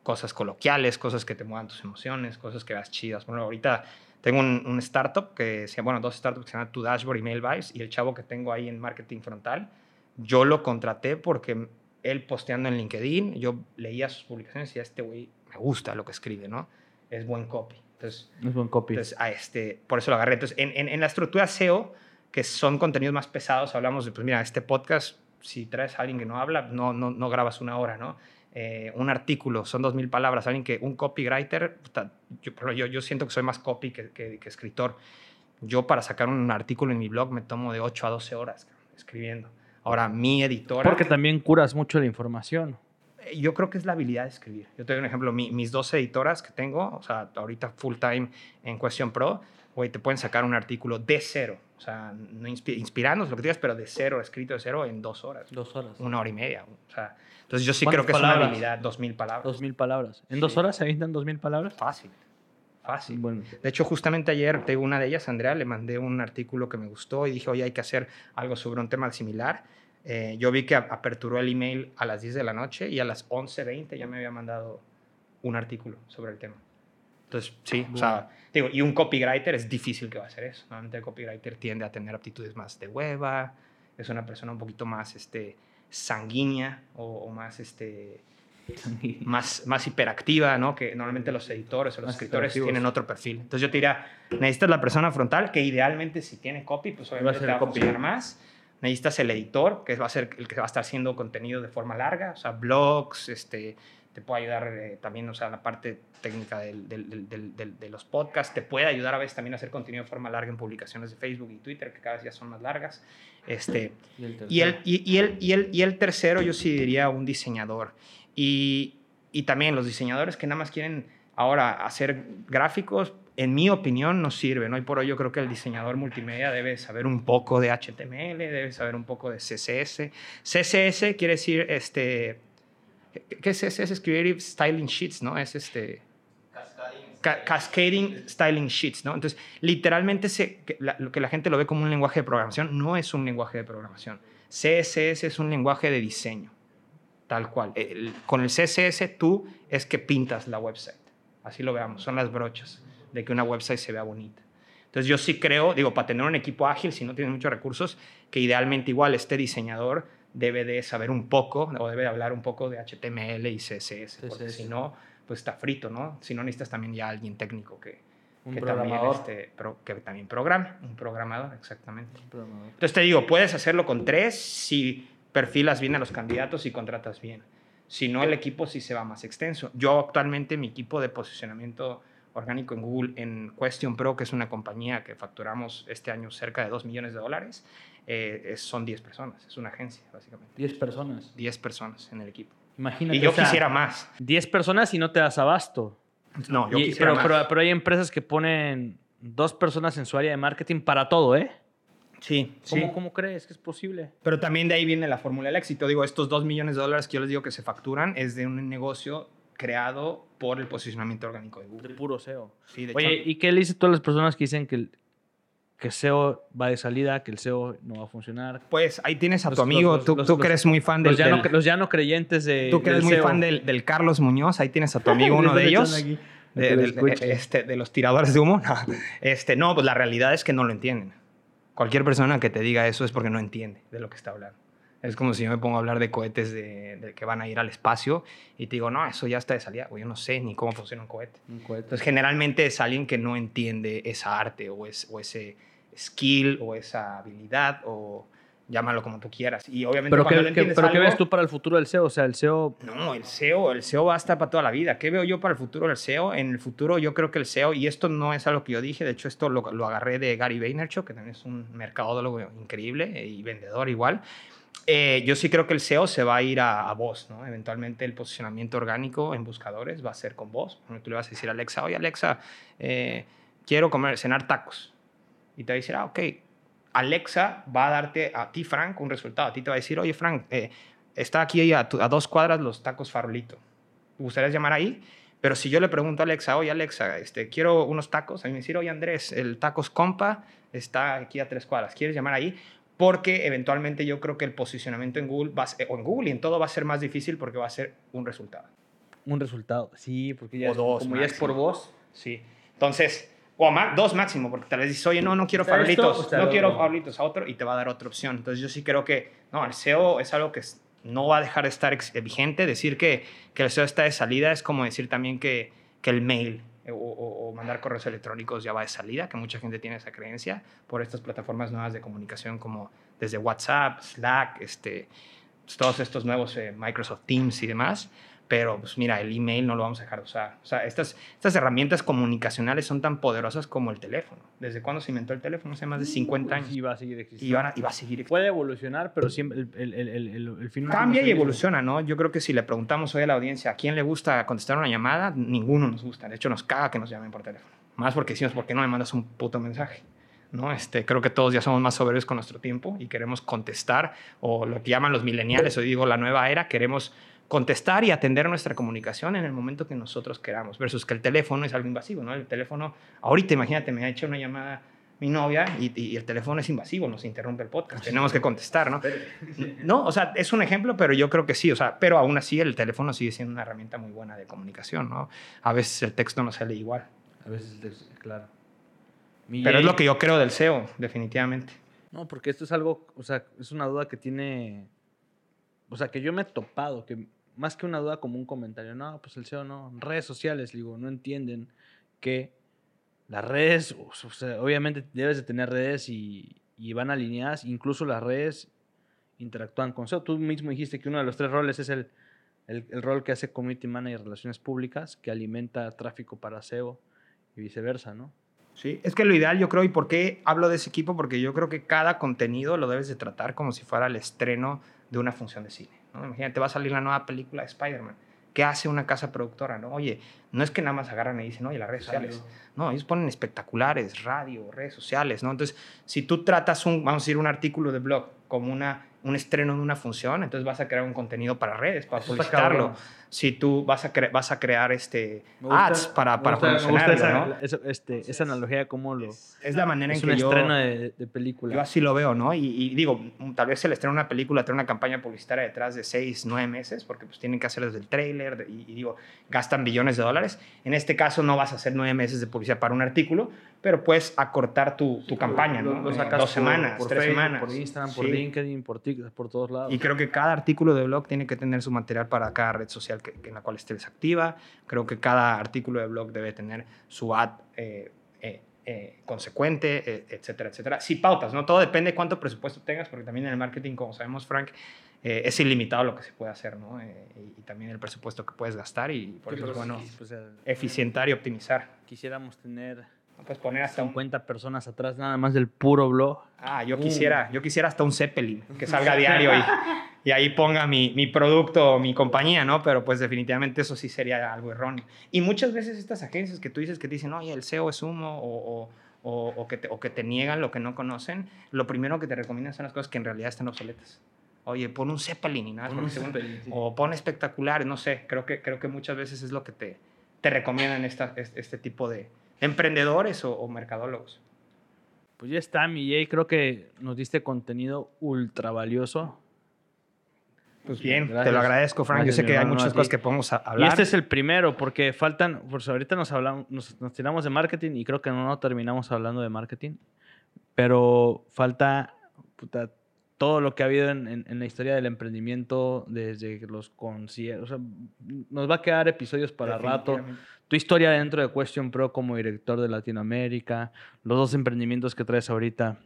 cosas coloquiales, cosas que te muevan tus emociones, cosas que veas chidas. Bueno, ahorita tengo un, startup que se bueno, dos startups que se llaman Tu Dashboard y Mail Vibes y el chavo que tengo ahí en marketing frontal, yo lo contraté porque él posteando en LinkedIn, yo leía sus publicaciones y a este güey me gusta lo que escribe, ¿no? Es buen copy. Entonces, es buen copy. Entonces, a este, por eso lo agarré. Entonces, en, en, en la estructura SEO, que son contenidos más pesados, hablamos de, pues mira, este podcast si traes a alguien que no habla, no, no, no grabas una hora, ¿no? Eh, un artículo, son dos mil palabras, alguien que, un copywriter, yo, yo, yo siento que soy más copy que, que, escritor. Yo para sacar un artículo en mi blog me tomo de 8 a 12 horas escribiendo. Ahora, mi editora... Porque también curas mucho la información. Eh, yo creo que es la habilidad de escribir. Yo te doy un ejemplo, mis dos editoras que tengo, o sea, ahorita full time en Question Pro, güey, te pueden sacar un artículo de cero. O sea, no inspirarnos, lo que digas, pero de cero, escrito de cero en dos horas. Dos horas. Una hora y media. O sea, entonces yo sí creo que es una habilidad, dos mil palabras. Dos mil palabras. ¿En dos horas se avientan dos mil palabras? Fácil. Fácil. Bueno. De hecho, justamente ayer, tengo una de ellas, Andrea, le mandé un artículo que me gustó y dije, oye, hay que hacer algo sobre un tema similar. Eh, yo vi que aperturó el email a las 10 de la noche y a las 11.20 ya me había mandado un artículo sobre el tema. Entonces, sí, o sea, digo, y un copywriter es difícil que va a hacer eso. Normalmente el copywriter tiende a tener aptitudes más de hueva, es una persona un poquito más este, sanguínea o, más, este, más, más hiperactiva, ¿no? Que normalmente los editores o los escritores tienen otro perfil. Entonces yo te diría, necesitas la persona frontal, que idealmente si tiene copy, pues obviamente te va a funcionar más. Necesitas el editor, que va a ser el que va a estar haciendo contenido de forma larga, o sea, blogs, este, te puede ayudar eh, también, o sea, la parte técnica del, del, del, de los podcasts, te puede ayudar a veces también a hacer contenido de forma larga en publicaciones de Facebook y Twitter, que cada vez ya son más largas. Este, y, el, y, y, el, y, el, y el tercero, yo sí diría un diseñador. Y, y también los diseñadores que nada más quieren ahora hacer gráficos, en mi opinión, no sirve. ¿no? Y por hoy yo creo que el diseñador multimedia debe saber un poco de HTML, debe saber un poco de CSS. CSS quiere decir este, ¿Qué es, es, es Creative Styling Sheets, ¿no? Es este... Cascading, Styling Sheets, ¿no? Entonces, literalmente se, lo que la gente lo ve como un lenguaje de programación no es un lenguaje de programación. CSS es un lenguaje de diseño, tal cual. con el CSS tú es que pintas la website. Así lo veamos, son las brochas de que una website se vea bonita. Entonces yo sí creo, digo, para tener un equipo ágil, si no tienes muchos recursos, que idealmente igual este diseñador debe de saber un poco o debe hablar un poco de HTML y CSS, porque si no, pues está frito, ¿no? Si no necesitas también ya alguien técnico que, un programador. También, este, que también programa, un programador, exactamente. Entonces te digo, puedes hacerlo con tres si perfilas bien a los candidatos y contratas bien. Si no, el equipo sí se va más extenso. Yo actualmente mi equipo de posicionamiento orgánico en Google en Question Pro, que es una compañía que facturamos este año cerca de 2 millones de dólares, eh, son 10 personas, es una agencia, básicamente. 10 personas. 10 personas en el equipo. Imagínate. Y yo quisiera más. 10 personas y no te das abasto. No, yo quisiera pero, más. Pero, pero, hay empresas que ponen dos personas en su área de marketing para todo, ¿eh? Sí, ¿Cómo, ¿Cómo crees que es posible? Pero también de ahí viene la fórmula del éxito. Digo, estos 2 millones de dólares que yo les digo que se facturan es de un negocio creado por el posicionamiento orgánico de Google. De puro SEO. Sí, de Oye, hecho, ¿y qué le dices a todas las personas que dicen que, que SEO va de salida, que el SEO no va a funcionar? Pues ahí tienes a Los- tu amigo, los- tú, los- tú que eres muy fan del, Los ya, no, del- los ya no creyentes de. tú que eres muy SEO. fan del, del Carlos Muñoz, ahí tienes a tu <laughs> amigo, uno de ellos. Aquí, de, lo este, de los tiradores de humo. <laughs> No. Este, no, pues la realidad es que no lo entienden. Cualquier persona que te diga eso es porque no entiende de lo que está hablando. Es como si yo me pongo a hablar de cohetes de, de que van a ir al espacio y te digo, no, eso ya está de salida. Güey, yo no sé ni cómo funciona un cohete. Un cohete. Entonces, generalmente es alguien que no entiende esa arte o, es, o ese skill o esa habilidad o llámalo como tú quieras. Y obviamente Pero, cuando ¿qué, lo qué- pero ¿qué algo- ves tú para el futuro del SEO? O sea, el SEO. no, el SEO, el SEO va a estar para toda la vida. ¿Qué veo yo para el futuro del SEO? En el futuro yo creo que el SEO, y esto no es algo que yo dije, de hecho esto lo, lo agarré de Gary Vaynerchuk, que también es un mercadólogo increíble y vendedor igual. Eh, yo sí creo que el SEO se va a ir a, a voz, ¿no? Eventualmente el posicionamiento orgánico en buscadores va a ser con voz. Tú le vas a decir Alexa, oye Alexa, eh, quiero comer, cenar tacos. Y te va a decir, ah, ok. Alexa va a darte a ti, Frank, un resultado. A ti te va a decir, oye, Frank, eh, está aquí a, a, dos cuadras los tacos farolito. ¿Te gustaría llamar ahí? Pero si yo le pregunto a Alexa, oye, Alexa, este, quiero unos tacos, a mí me dice, oye, Andrés, el tacos compa está aquí a tres cuadras. ¿Quieres llamar ahí? Porque eventualmente yo creo que el posicionamiento en Google, va o en Google y en todo va a ser más difícil porque va a ser un resultado. Un resultado, sí, porque ya o dos, como ya es por voz. Sí. Entonces, o dos máximo, porque tal vez dices, oye, no, no quiero farolitos, no quiero farolitos a otro y te va a dar otra opción. Entonces yo sí creo que, no, el SEO es algo que no va a dejar de estar vigente. Decir que, que el SEO está de salida es como decir también que, que el mail o, o, mandar correos electrónicos ya va de salida, que mucha gente tiene esa creencia por estas plataformas nuevas de comunicación como desde WhatsApp, Slack, este, pues, todos estos nuevos eh, Microsoft Teams y demás. Pero, pues mira, el email no lo vamos a dejar de usar. O sea, estas, estas herramientas comunicacionales son tan poderosas como el teléfono. ¿Desde cuándo se inventó el teléfono? Hace más de 50 pues, años. Y va a seguir existiendo. Y, a, y va a seguir existiendo. Puede evolucionar, pero siempre el, el, el, el, el fin Cambia y evoluciona, ¿no? Yo creo que si le preguntamos hoy a la audiencia a quién le gusta contestar una llamada, ninguno nos gusta. De hecho, nos caga que nos llamen por teléfono. Más porque decimos, ¿por qué no me mandas un puto mensaje? ¿no? Este, creo que todos ya somos más soberbios con nuestro tiempo y queremos contestar, o lo que llaman los millennials, hoy digo la nueva era, queremos contestar y atender nuestra comunicación en el momento que nosotros queramos, versus que el teléfono es algo invasivo, ¿no? El teléfono, ahorita imagínate, me ha hecho una llamada mi novia y, y, el teléfono es invasivo, nos interrumpe el podcast, tenemos que contestar, ¿no? <laughs> No, o sea, es un ejemplo, pero yo creo que sí, o sea, pero aún así el teléfono sigue siendo una herramienta muy buena de comunicación, ¿no? A veces el texto no sale igual. A veces el texto, claro. Pero es lo que yo creo del SEO, definitivamente. No, porque esto es algo, o sea, es una duda que tiene, o sea, que yo me he topado, que más que una duda como un comentario, no, pues el SEO no, redes sociales, digo, no entienden que las redes, obviamente debes de tener redes y, y, van alineadas, incluso las redes interactúan con SEO. Tú mismo dijiste que uno de los tres roles es el, el, el rol que hace Community Manager Relaciones Públicas, que alimenta tráfico para SEO y viceversa, ¿no? Sí, es que lo ideal yo creo, y por qué hablo de ese equipo, porque yo creo que cada contenido lo debes de tratar como si fuera el estreno de una función de cine. ¿No? Imagínate, va a salir la nueva película de Spider-Man. ¿Qué hace una casa productora? ¿no? Oye, no es que nada más agarran y dicen, oye, las redes sociales. No, ellos ponen espectaculares, radio, redes sociales, ¿no? Entonces, si tú tratas un, vamos a decir, un artículo de blog como una, un estreno de una función, entonces vas a crear un contenido para redes, para Eso publicitarlo. Si tú vas a, cre vas a crear este gusta, ads para, para gusta, promocionarlo, esa, ¿no? Eso, este, esa analogía de cómo lo... Es, es la manera es en un que yo... estreno de, de, película. Yo así lo veo, ¿no? Y, y, digo, tal vez el estreno de una película trae una campaña publicitaria detrás de seis, nueve meses, porque pues tienen que hacer desde el trailer y, y digo, gastan billones de dólares. En este caso no vas a hacer nueve meses de publicidad para un artículo, pero puedes acortar tu, tu campaña, lo, ¿no? Lo sacas Dos por, semanas, por tres Facebook, semanas. Por Instagram, por Sí. LinkedIn, por TikTok, por todos lados. Y creo que cada artículo de blog tiene que tener su material para cada red social que, en la cual estés activa. Creo que cada artículo de blog debe tener su ad eh, eh, eh, consecuente, eh, etcétera, etcétera. Sí, pautas, ¿no? Todo depende de cuánto presupuesto tengas, porque también en el marketing, como sabemos, Frank, eh, es ilimitado lo que se puede hacer, ¿no? Eh, y, y, también el presupuesto que puedes gastar y por Sí, eso es pero bueno pues, eficientar y optimizar. Quisiéramos tener No puedes poner hasta un 50 personas atrás nada más del puro blog. Ah, yo quisiera, yo quisiera hasta un Zeppelin que salga a diario y, y ahí ponga mi, mi producto, mi compañía, ¿no? Pero pues definitivamente eso sí sería algo erróneo. Y muchas veces estas agencias que tú dices que te dicen, oye, el SEO es humo o, o, o, o que te, o que te niegan lo que no conocen, lo primero que te recomiendan son las cosas que en realidad están obsoletas. Oye, pon un Zeppelin y nada. Pon un Zeppelin, sí. O pon espectaculares, no sé. Creo que, creo que muchas veces es lo que te, te recomiendan esta, este, este tipo de emprendedores o, o mercadólogos. Pues ya está, mi Jay. Creo que nos diste contenido ultra valioso. Pues bien, te lo agradezco, Frank. Gracias, Yo sé que hay muchas cosas que podemos a- Y hablar. este es el primero, porque faltan, pues ahorita nos hablamos, nos, nos tiramos de marketing y creo que no terminamos hablando de marketing, pero falta puta, todo lo que ha habido en, en- en la historia del emprendimiento desde los conciertos. O sea, nos va a quedar episodios para rato. Tu historia dentro de Question Pro como director de Latinoamérica, los dos emprendimientos que traes ahorita.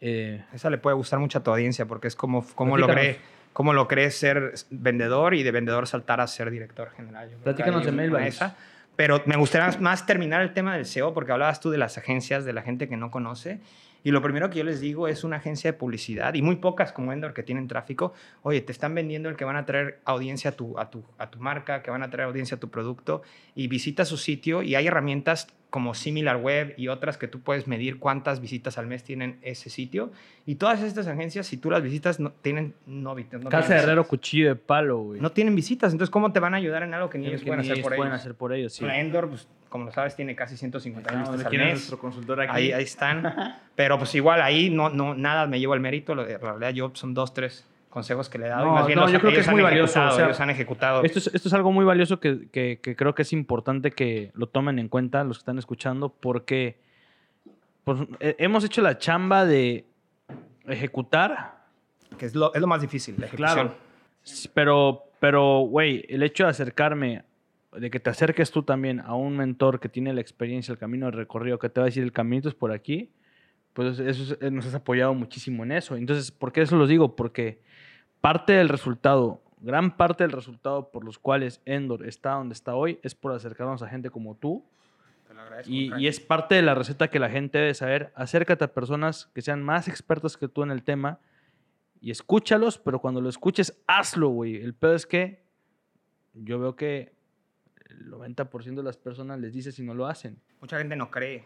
Eh, Esa le puede gustar mucho a tu audiencia porque es como, como logré, cómo logré ser vendedor y de vendedor saltar a ser director general. Platícanos de esa. Pero me gustaría más terminar el tema del SEO porque hablabas tú de las agencias, de la gente que no conoce. Y lo primero que yo les digo es una agencia de publicidad, y muy pocas como Endor que tienen tráfico, oye, te están vendiendo el que van a traer audiencia a tu, a tu, a tu marca, que van a traer audiencia a tu producto, y visita su sitio y hay herramientas como SimilarWeb y otras que tú puedes medir cuántas visitas al mes tienen ese sitio. Y todas estas agencias, si tú las visitas, no tienen no, no Casa de Herrero, cuchillo de palo, güey. No tienen visitas. Entonces, ¿cómo te van a ayudar en algo que ni ellos pueden, hacer, por pueden ellos? hacer por ellos? Sí. Endor, pues, como lo sabes, tiene casi 150 mil visitas al mes. nuestro consultor aquí? Ahí, ahí están. Pero pues igual ahí no, no, nada me llevo el mérito. En realidad yo son dos, tres consejos que le he dado. No, y más bien no, los- yo creo que es muy valioso, o sea, ellos han ejecutado. Esto es, esto es algo muy valioso que, que- que creo que es importante que lo tomen en cuenta los que están escuchando porque pues, eh, hemos hecho la chamba de ejecutar, que es lo, es lo más difícil, la ejecución. claro, pero, pero, güey, el hecho de acercarme, de que te acerques tú también a un mentor que tiene la experiencia, el camino de recorrido, que te va a decir el caminito es por aquí, pues eso es- eh, nos has apoyado muchísimo en eso. Entonces, ¿por qué eso los digo? Porque parte del resultado, gran parte del resultado por los cuales Endor está donde está hoy es por acercarnos a gente como tú. Te lo agradezco, Y, y es parte de la receta que la gente debe saber. Acércate a personas que sean más expertas que tú en el tema y escúchalos, pero cuando lo escuches, hazlo, güey. El pedo es que yo veo que el 90% de las personas les dices y no lo hacen. Mucha gente no cree.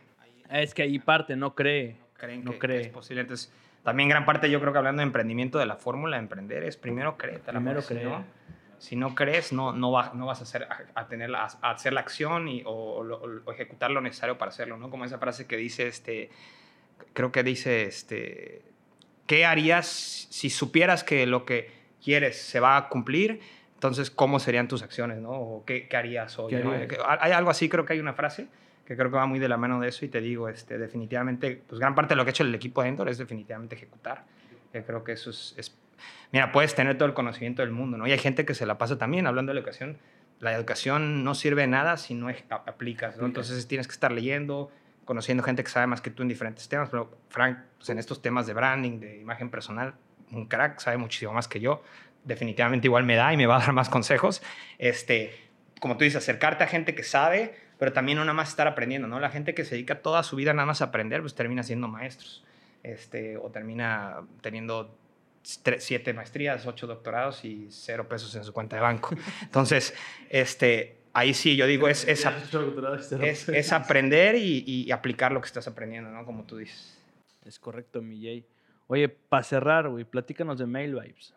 Es que ahí parte, no cree. creen No que, cree. que es posible. Entonces, también gran parte, yo creo que hablando de emprendimiento, de la fórmula de emprender, es primero créete. Primero si cree. no, si no crees, no, no, va- no vas a, hacer, a, a tener la, a hacer la acción y, o, o lo- o ejecutar lo necesario para hacerlo, ¿no? Como esa frase que dice, este, creo que dice, este, ¿qué harías si supieras que lo que quieres se va a cumplir? Entonces, ¿cómo serían tus acciones, no? O qué, qué harías hoy, ¿Qué ¿no? harías? Que- Hay algo así, creo que hay una frase que creo que va muy de la mano de eso y te digo, este, definitivamente, pues gran parte de lo que ha hecho el equipo de Endor es definitivamente ejecutar. Yo creo que eso es, es- mira, puedes tener todo el conocimiento del mundo, ¿no? Y hay gente que se la pasa también hablando de la educación. La educación no sirve de nada si no aplicas, ¿no? Entonces tienes que estar leyendo, conociendo gente que sabe más que tú en diferentes temas. Pero Frank, pues en estos temas de branding, de imagen personal, un crack, sabe muchísimo más que yo. Definitivamente igual me da y me va a dar más consejos. Este, como tú dices, acercarte a gente que sabe, pero también no nada más estar aprendiendo, ¿no? La gente que se dedica toda su vida nada más a aprender, pues termina siendo maestros. Este, o termina teniendo tre- siete maestrías, ocho doctorados y cero pesos en su cuenta de banco. <laughs> Entonces, este, ahí sí yo digo, es, es, es, es aprender y, y aplicar lo que estás aprendiendo, ¿no? Como tú dices. Es correcto, mi Jay. Oye, para cerrar, güey, platícanos de Mail Vibes.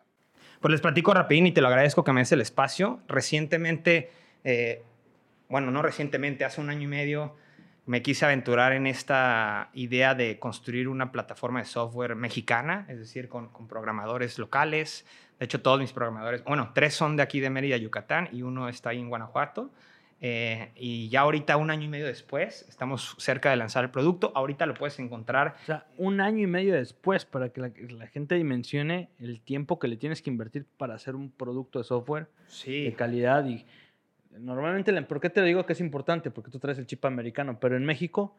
Pues les platico rapidín y te lo agradezco que me des el espacio. Recientemente, eh, bueno, no recientemente, hace un año y medio, me quise aventurar en esta idea de construir una plataforma de software mexicana, es decir, con, con programadores locales. De hecho, todos mis programadores, bueno, tres son de aquí de Mérida, Yucatán, y uno está ahí en Guanajuato. Eh, y ya ahorita, un año y medio después, estamos cerca de lanzar el producto. Ahorita lo puedes encontrar O sea, un año y medio después, para que la, la gente dimensione el tiempo que le tienes que invertir para hacer un producto de software sí. de calidad. Y normalmente, la- ¿por qué te digo que es importante? Porque tú traes el chip americano, pero en México,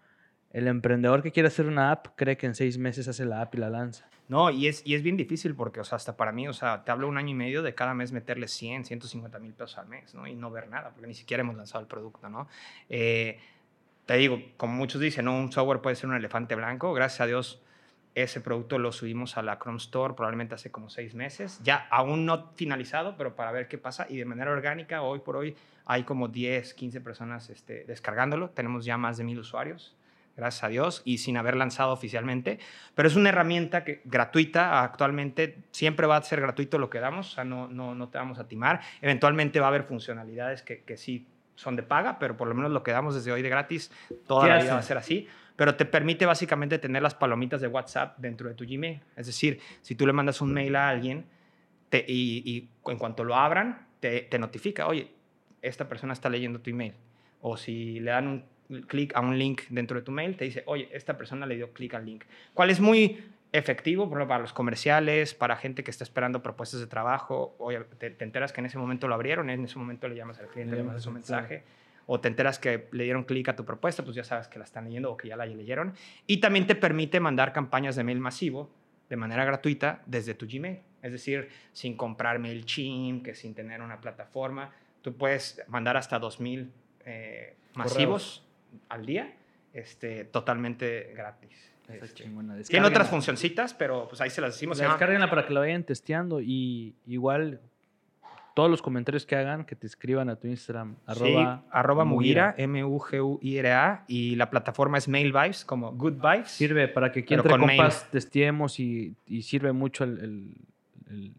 el emprendedor que quiere hacer una app cree que en seis meses hace la app y la lanza. No, y es, y es bien difícil porque, o sea, hasta para mí, o sea, te hablo un año y medio de cada mes meterle 100, 150 mil pesos al mes, ¿no? Y no ver nada, porque ni siquiera hemos lanzado el producto, ¿no? Eh, te digo, como muchos dicen, ¿no? Un software puede ser un elefante blanco. Gracias a Dios, ese producto lo subimos a la Chrome Store probablemente hace como seis meses. Ya aún no finalizado, pero para ver qué pasa. Y de manera orgánica, hoy por hoy, hay como 10, 15 personas este, descargándolo. Tenemos ya más de mil usuarios gracias a Dios, y sin haber lanzado oficialmente. Pero es una herramienta que, gratuita actualmente, siempre va a ser gratuito lo que damos, o sea, no, no, no te vamos a timar. Eventualmente va a haber funcionalidades que, que sí son de paga, pero por lo menos lo que damos desde hoy de gratis, toda ¿Qué la vida va a ser así. Pero te permite básicamente tener las palomitas de WhatsApp dentro de tu Gmail. Es decir, si tú le mandas un mail a alguien te- y, y en cuanto lo abran, te, te notifica, oye, esta persona está leyendo tu email. O si le dan un clic a un link dentro de tu mail, te dice, oye, esta persona le dio clic al link. ¿Cuál es muy efectivo por ejemplo, para los comerciales, para gente que está esperando propuestas de trabajo? Oye, te, te enteras que en ese momento lo abrieron, en ese momento le llamas al cliente, Le mandas un mensaje. O te enteras que le dieron clic a tu propuesta, pues ya sabes que la están leyendo o que ya la leyeron. Y también te permite mandar campañas de mail masivo de manera gratuita desde tu Gmail. Es decir, sin comprar MailChimp, que sin tener una plataforma. Tú puedes mandar hasta 2.000 eh, masivos al día este, totalmente gratis. Este, tiene otras funcioncitas, pero pues ahí se las decimos. Descárguenla para que la vayan testeando y igual todos los comentarios que hagan, que te escriban a tu Instagram. Arroba, sí, arroba Mugira. M-U-G-U-I-R-A, y la plataforma es Mail Vibes, como Good Vibes. Sirve para que aquí entre con mail. compas testeemos y, y sirve mucho el... el- el-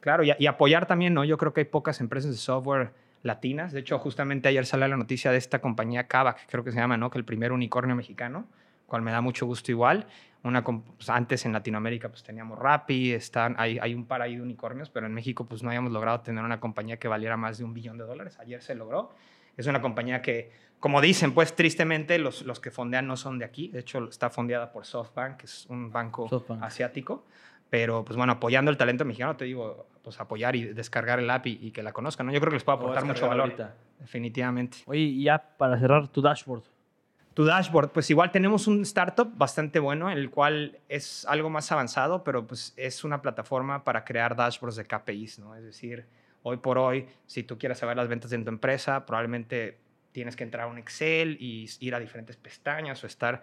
Claro, y, y apoyar también, ¿no? Yo creo que hay pocas empresas de software latinas. De hecho, justamente ayer salió la noticia de esta compañía Kavak, creo que se llama, ¿no? Que el primer unicornio mexicano, cual me da mucho gusto igual. Una, pues, antes en Latinoamérica pues teníamos Rappi, están, hay, hay un par ahí de unicornios, pero en México pues no habíamos logrado tener una compañía que valiera más de un billón de dólares. Ayer se logró. Es una compañía que, como dicen, pues tristemente los, los que fondean no son de aquí. De hecho, está fondeada por SoftBank, que es un banco SoftBank. asiático. Pero, pues bueno, apoyando el talento mexicano, te digo, pues apoyar y descargar el app y, y que la conozcan. ¿no? Yo creo que les a aportar mucho valor, ahorita. definitivamente. Oye, y ya para cerrar tu dashboard. Tu dashboard, pues igual tenemos un startup bastante bueno, el cual es algo más avanzado, pero pues es una plataforma para crear dashboards de KPIs, ¿no? Es decir, hoy por hoy, si tú quieres saber las ventas en tu empresa, probablemente tienes que entrar a un Excel y ir a diferentes pestañas o estar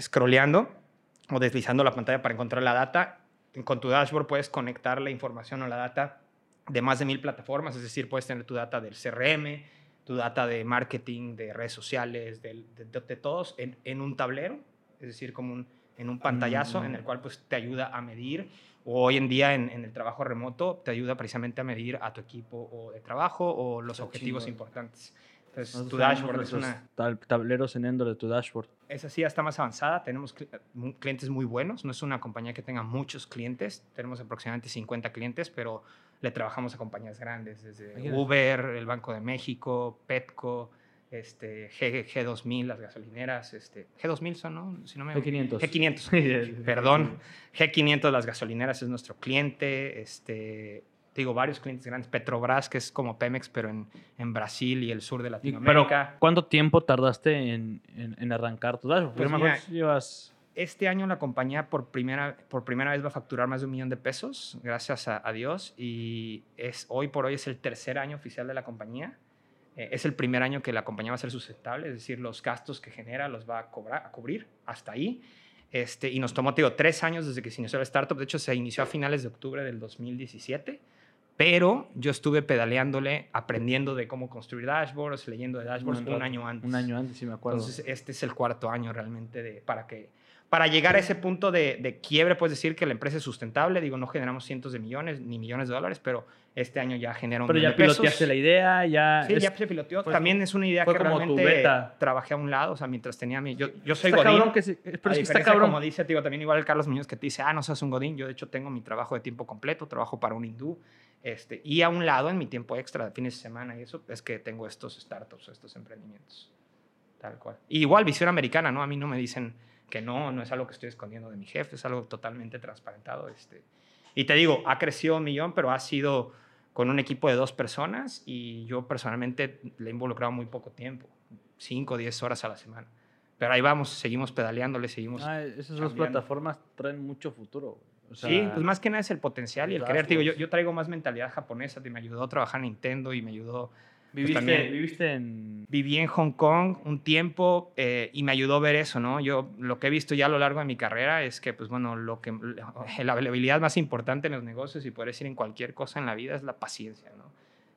scrolleando o deslizando la pantalla para encontrar la data. Con tu dashboard puedes conectar la información o la data de más de mil plataformas, es decir, puedes tener tu data del CRM, tu data de marketing, de redes sociales, de, de- de todos en, en un tablero, es decir, como un, en un pantallazo Mm. en el cual pues, te ayuda a medir. O hoy en día en, en el trabajo remoto te ayuda precisamente a medir a tu equipo o de trabajo o los Está objetivos importantes. Entonces, Nosotros tu dashboard es una, tab- tableros en Endor de tu dashboard. esa sí ya está más avanzada. Tenemos clientes muy buenos. No es una compañía que tenga muchos clientes. Tenemos aproximadamente 50 clientes, pero le trabajamos a compañías grandes, desde Imagínate. Uber, el Banco de México, Petco, este, G, G2000, las gasolineras. Este, G2000 son, ¿no? Si no me G500. G500. <laughs> Perdón. G500, las gasolineras, es nuestro cliente. Este, te digo, varios clientes grandes. Petrobras, que es como Pemex, pero en, en Brasil y el sur de Latinoamérica. Pero, ¿cuánto tiempo tardaste en, en- en arrancar tu dashboard? Pues mira, llevas... Este año la compañía por primera, por primera vez va a facturar más de un millón de pesos, gracias a, a Dios, y es, hoy por hoy es el tercer año oficial de la compañía. Eh, es el primer año que la compañía va a ser sustentable, es decir, los gastos que genera los va a, cobrar, a cubrir hasta ahí. Este, y nos tomó, te digo, tres años desde que se inició la startup. De hecho, se inició a finales de octubre del 2017. Pero yo estuve pedaleándole, aprendiendo de cómo construir dashboards, leyendo de dashboards un, rato, año antes. Un año antes, sí me acuerdo. Entonces, este es el cuarto año realmente de, para que para llegar a ese punto de, de quiebre, puedes decir que la empresa es sustentable. Digo, no generamos cientos de millones ni millones de dólares, pero este año ya genera un pero ya de pesos. piloteaste la idea, ya... Sí, es- ya se piloteó. fue También es una idea que realmente beta. trabajé a un lado, o sea, mientras tenía mi... Yo, yo soy está Godín. cabrón que se- pero es que está cabrón. Como dice, digo, también igual el Carlos Muñoz que te dice, ah, no seas un Godín. Yo, de hecho, tengo mi trabajo de tiempo completo, trabajo para un hindú. Este, y a un lado, en mi tiempo extra de fines de semana y eso, es que tengo estos startups, estos emprendimientos. Tal cual. Y igual, visión americana, ¿no? A mí no me dicen que no, no es algo que estoy escondiendo de mi jefe, es algo totalmente transparentado. Este. Y te digo, ha crecido un millón, pero ha sido con un equipo de dos personas y yo personalmente le he involucrado muy poco tiempo, 5 o 10 horas a la semana. Pero ahí vamos, seguimos pedaleándole, seguimos... Ah, esas dos plataformas traen mucho futuro. güey. O sea, sí, pues más que nada es el potencial y el querer. Te Digo, yo, yo traigo más mentalidad japonesa, te me ayudó a trabajar en Nintendo y me ayudó... Viviste, también- viviste en... Viví en Hong Kong un tiempo eh, y me ayudó a ver eso, ¿no? Yo lo que he visto ya a lo largo de mi carrera es que, pues bueno, lo que, <laughs> la habilidad más importante en los negocios y poder decir en cualquier cosa en la vida es la paciencia, ¿no?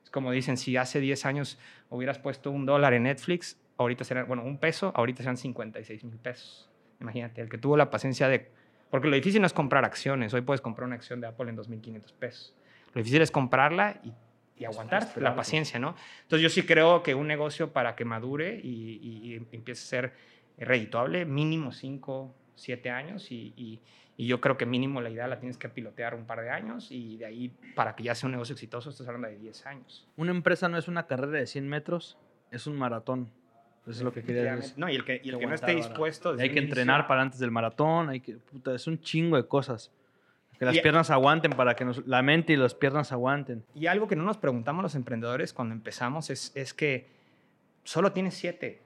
Es como dicen, si hace 10 años hubieras puesto un dólar en Netflix, ahorita serán, bueno, un peso, ahorita serán 56 mil pesos. Imagínate, el que tuvo la paciencia de... Porque lo difícil no es comprar acciones, hoy puedes comprar una acción de Apple en 2.500 pesos. Lo difícil es comprarla y, y aguantar, la paciencia, ¿no? Entonces yo sí creo que un negocio para que madure y, y- y empiece a ser redituable, mínimo 5, 7 años y, y- y yo creo que mínimo la idea la tienes que pilotear un par de años y de ahí para que ya sea un negocio exitoso estás hablando de 10 años. Una empresa no es una carrera de 100 metros, es un maratón. Eso es lo que quería decir. No, y el que, y el que no esté dispuesto... Desde hay que entrenar para antes del maratón, hay que, puta, es un chingo de cosas. Que las Y- piernas aguanten para que nos- la mente y las piernas aguanten. Y algo que no nos preguntamos los emprendedores cuando empezamos es, es que solo tienes siete,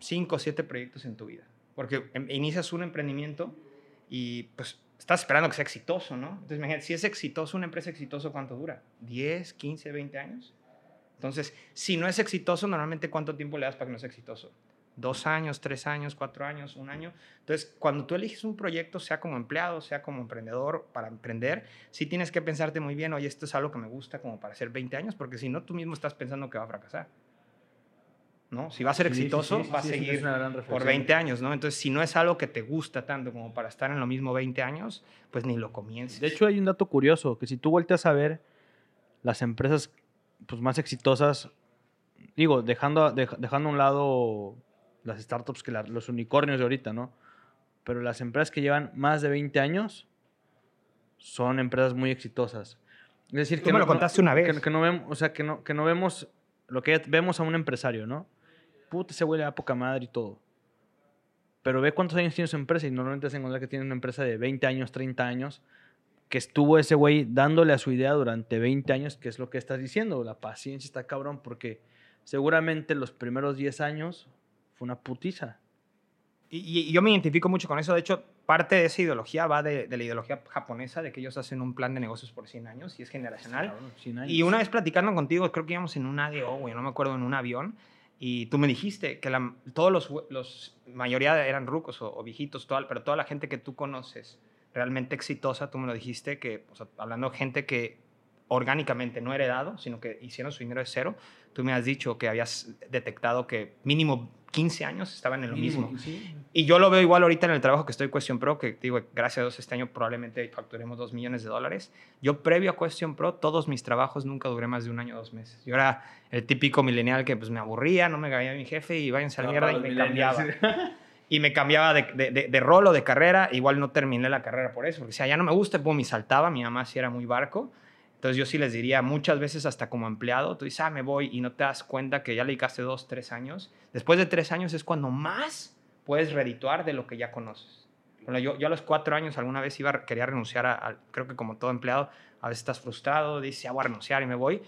cinco o siete proyectos en tu vida. Porque em- inicias un emprendimiento y pues estás esperando que sea exitoso, ¿no? Entonces imagínate, si es exitoso, una empresa exitosa, ¿cuánto dura? ¿10, 15, 20 años? Entonces, si no es exitoso, normalmente ¿cuánto tiempo le das para que no sea exitoso? Dos años, tres años, cuatro años, un año. Entonces, cuando tú eliges un proyecto, sea como empleado, sea como emprendedor, para emprender, sí tienes que pensarte muy bien, oye, esto es algo que me gusta como para hacer 20 años, porque si no, tú mismo estás pensando que va a fracasar. ¿no? Si va a ser exitoso, va a seguir por 20 años, ¿no? Entonces, si no es algo que te gusta tanto como para estar en lo mismo 20 años, pues ni lo comiences. De hecho, hay un dato curioso, que si tú volteas a ver las empresas pues, más exitosas, digo, dejando, dejando a un lado las startups que los unicornios de ahorita, ¿no? Pero las empresas que llevan más de 20 años son empresas muy exitosas. Es decir, que me lo contaste una vez. Que, no vemos, o sea, que no, que no vemos lo que vemos a un empresario, ¿no? puta, ese huele a poca madre y todo. Pero ve cuántos años tiene su empresa y normalmente se encuentra que tiene una empresa de 20 años, 30 años, que estuvo ese güey dándole a su idea durante 20 años, que es lo que estás diciendo. La paciencia está cabrón porque seguramente los primeros 10 años fue una putiza. Y, yo me identifico mucho con eso. De hecho, parte de esa ideología va de, la ideología japonesa, de que ellos hacen un plan de negocios por 100 años y es generacional. Y una vez platicando contigo, creo que íbamos en un ADO, güey, no me acuerdo, en un avión, y tú me dijiste que la, todos los, los, mayoría eran rucos o, viejitos, toda, pero toda la gente que tú conoces realmente exitosa, tú me lo dijiste, que hablando de gente que orgánicamente no heredado, sino que hicieron su dinero de cero, tú me has dicho que habías detectado que mínimo 15 años estaban en lo mismo. Y yo lo veo igual ahorita en el trabajo que estoy Question Pro, que digo, gracias a Dios este año probablemente facturemos 2 millones de dólares. Yo previo a Question Pro, todos mis trabajos nunca duré más de un año o dos meses. Yo era el típico millennial que pues me aburría, no me caía mi jefe y váyanse a la mierda <laughs> y me cambiaba. y me cambiaba de, de, de, rol o de carrera. Igual no terminé la carrera por eso, porque si ya no me gusta, pues me saltaba. Mi mamá sí era muy barco. Entonces yo sí les diría muchas veces hasta como empleado, tú dices, ah, me voy y no te das cuenta que ya le dedicaste dos, tres años. Después de tres años es cuando más puedes redituar de lo que ya conoces. Bueno, yo, yo a los cuatro años alguna vez iba, quería renunciar a, creo que como todo empleado, a veces estás frustrado, dices, ya voy a renunciar y me voy.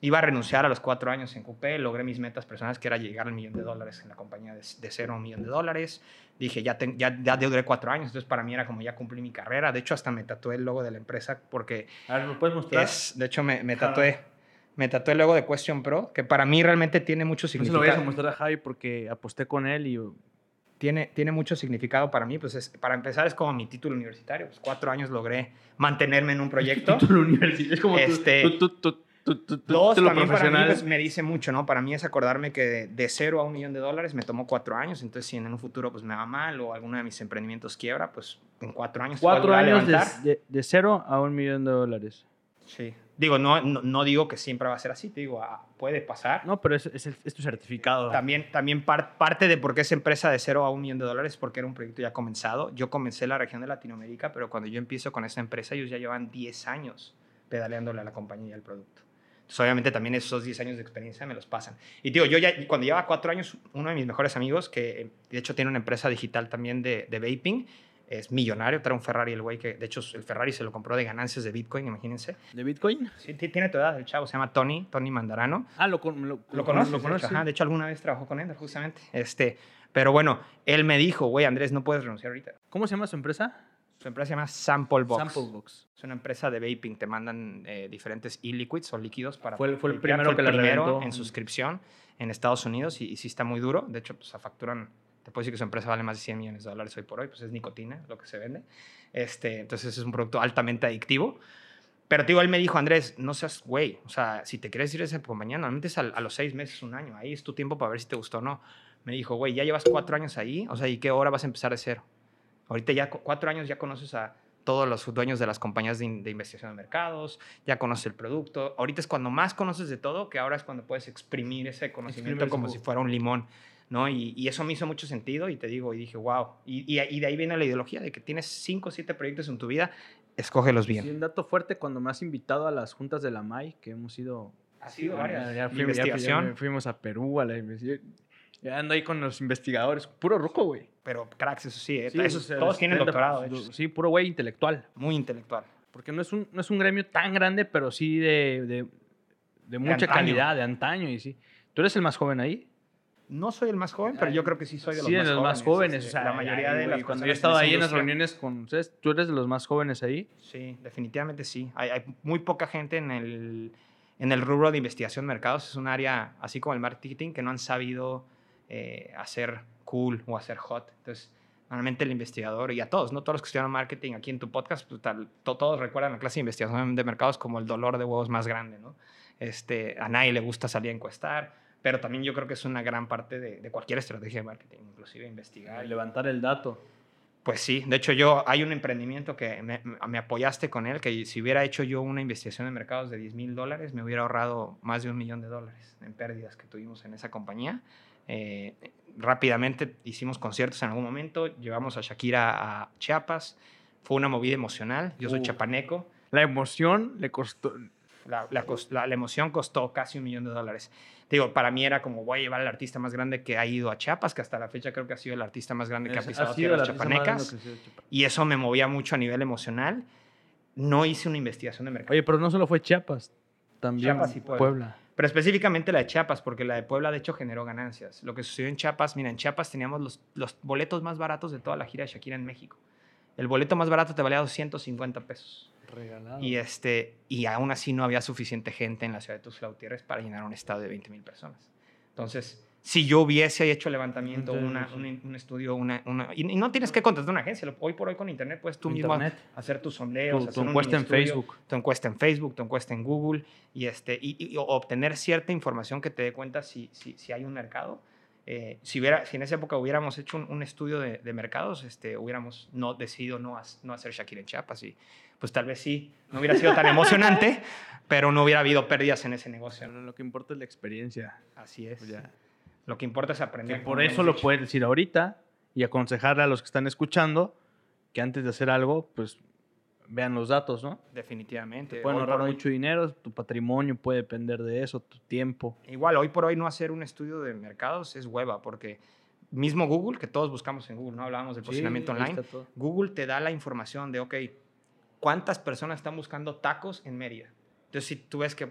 Iba a renunciar a los cuatro años en Coupé, logré mis metas personales, que era llegar al millón de dólares en la compañía de, cero a un millón de dólares. Dije, ya, ya, ya duré cuatro años, entonces para mí era como ya cumplí mi carrera. De hecho, hasta me tatué el logo de la empresa porque... A ver, ¿lo puedes mostrar? Es, de hecho, me, me tatué me tatué el logo de Question Pro, que para mí realmente tiene mucho significado. No se lo voy a mostrar a Javi porque aposté con él y... Tiene, tiene mucho significado para mí, pues es, para empezar es como mi título universitario, pues cuatro años logré mantenerme en un proyecto. <laughs> título universitario, es como este, Dos, también para mí pues, me dice mucho, ¿no? Para mí es acordarme que de, cero a un millón de dólares me tomó cuatro años, entonces si en un futuro pues me va mal o alguno de mis emprendimientos quiebra, pues en cuatro años... Cuatro años de, de, cero a un millón de dólares. Sí. Digo, no, no, digo que siempre va a ser así, te digo, ah, puede pasar. No, pero es, es, tu certificado. También, también parte de por qué es empresa de cero a un millón de dólares porque era un proyecto ya comenzado. Yo comencé en la región de Latinoamérica, pero cuando yo empiezo con esa empresa, ellos ya llevan 10 años pedaleándole a la compañía y al producto. Entonces, obviamente, también esos 10 años de experiencia me los pasan. Y digo, yo ya, cuando llevaba 4 años, uno de mis mejores amigos, que de hecho tiene una empresa digital también de, de vaping, es millonario, trae un Ferrari el güey que, de hecho, el Ferrari se lo compró de ganancias de Bitcoin, imagínense. ¿De Bitcoin? Sí, tiene tu edad, el chavo, se llama Tony, Tony Mandarano. Ah, lo, lo, lo conoces. Lo conoces de hecho, alguna vez trabajó con él, justamente. Este, pero bueno, él me dijo, güey, Andrés, no puedes renunciar ahorita. ¿Cómo se llama su empresa? Su empresa se llama Sample Box. Sample Box. Es una empresa de vaping. Te mandan eh, diferentes e-liquids o líquidos para. Fue, fue el primero que el primero en suscripción en Estados Unidos y, sí está muy duro. De hecho, pues facturan. Te puedo decir que su empresa vale más de 100 millones de dólares hoy por hoy. Pues es nicotina lo que se vende. Este, entonces es un producto altamente adictivo. Pero digo, él me dijo, Andrés, no seas güey. O sea, si te quieres ir esa mañana, normalmente es a, a, los seis meses, un año. Ahí es tu tiempo para ver si te gustó o no. Me dijo, güey, ya llevas cuatro años ahí. O sea, ¿y qué hora vas a empezar de cero? Ahorita ya cuatro años ya conoces a todos los dueños de las compañías de, investigación de mercados, ya conoces el producto. Ahorita es cuando más conoces de todo, que ahora es cuando puedes exprimir ese conocimiento como si fuera un limón. ¿no? Y, eso me hizo mucho sentido y te digo, y dije, wow. Y, y, de ahí viene la ideología de que tienes cinco o siete proyectos en tu vida, escógelos bien. Sí, un dato fuerte, cuando me has invitado a las juntas de la MAI, que hemos ido... Ha sido varias. Ya, investigación. fuimos a Perú a la investigación ya ando ahí con los investigadores. Puro ruco, güey. Pero cracks, eso sí. ¿eh? todos tienen doctorado. Sí, puro güey intelectual. Muy intelectual. Porque no es un, no es un gremio tan grande, pero sí de, de, de mucha calidad, de antaño. Y sí. ¿Tú eres el más joven ahí? No soy el más joven, pero yo creo que sí soy de los, sí, más, de los más jóvenes. O sea, la mayoría de las Cuando yo he estado ahí en las reuniones con ustedes, ¿tú eres de los más jóvenes ahí? Sí, definitivamente sí. Hay, hay muy poca gente en el, en el rubro de investigación de mercados. Es un área, así como el marketing, que no han sabido eh, hacer cool o hacer hot. Entonces, normalmente el investigador, y a todos, no todos los que estudian marketing aquí en tu podcast, pues, tal, todos recuerdan la clase de investigación de mercados como el dolor de huevos más grande, ¿no? Este, a nadie le gusta salir a encuestar, pero también yo creo que es una gran parte de, de cualquier estrategia de marketing, inclusive investigar. Levantar el dato. Pues sí, de hecho yo, hay un emprendimiento que me, me, apoyaste con él, que si hubiera hecho yo una investigación de mercados de 10 mil dólares, me hubiera ahorrado más de un millón de dólares en pérdidas que tuvimos en esa compañía. Eh, rápidamente hicimos conciertos en algún momento, llevamos a Shakira a Chiapas, fue una movida emocional, yo soy uh. chapaneco. La emoción le costó... La, la, la, emoción costó casi un millón de dólares. Digo, para mí era como voy a llevar al artista más grande que ha ido a Chiapas, que hasta la fecha creo que ha sido el artista más grande que ha pisado tierras chapanecas. Y eso me movía mucho a nivel emocional. No hice una investigación de mercado. Oye, pero no solo fue Chiapas, también Chiapas y Puebla. Pero específicamente la de Chiapas, porque la de Puebla de hecho generó ganancias. Lo que sucedió en Chiapas, mira, en Chiapas teníamos los, los boletos más baratos de toda la gira de Shakira en México. El boleto más barato te valía 250 pesos. Regalado. Y, este, y aún así no había suficiente gente en la ciudad de Tuxtla Gutiérrez para llenar un estadio de 20 mil personas. Entonces, si yo hubiese hecho levantamiento, una, un, estudio, una, y, no tienes que contratar una agencia, hoy por hoy con internet puedes tú mismo hacer tus sondeos, tu, encuesta en Facebook, tu encuesta en Facebook, tu encuesta en Google y, este, y, obtener cierta información que te dé cuenta si, si, si hay un mercado. Eh, si, hubiera, si en esa época hubiéramos hecho un, estudio de, de, mercados, este, hubiéramos no, decidido no, no hacer Shakira en Chiapas y pues tal vez sí, no hubiera sido tan <laughs> emocionante, pero no hubiera habido pérdidas en ese negocio. Lo que importa es la experiencia. Así es. Pues lo que importa es aprender. Que por eso lo puedes decir ahorita y aconsejarle a los que están escuchando que antes de hacer algo, pues vean los datos, ¿no? Definitivamente. pueden ahorrar mucho dinero, tu patrimonio puede depender de eso, tu tiempo. Igual, hoy por hoy no hacer un estudio de mercados es hueva, porque mismo Google, que todos buscamos en Google, ¿no? Hablábamos del posicionamiento online, Google te da la información de, ok, ¿cuántas personas están buscando tacos en Mérida? Entonces, si tú ves que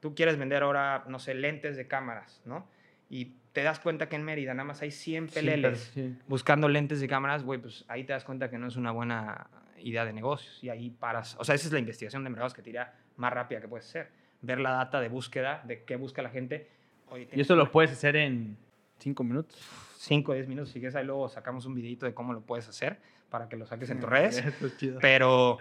tú quieres vender ahora, no sé, lentes de cámaras, ¿no? Y te das cuenta que en Mérida nada más hay 100 peleles buscando lentes de cámaras, güey, pues ahí te das cuenta que no es una buena idea de negocios y ahí paras. O sea, esa es la investigación de mercados que te irá más rápida que puedes hacer. Ver la data de búsqueda, de qué busca la gente. y eso lo puedes hacer en 5 minutos. 5 o 10 minutos, si quieres, ahí luego sacamos un videito de cómo lo puedes hacer para que lo saques en tus redes. Pero,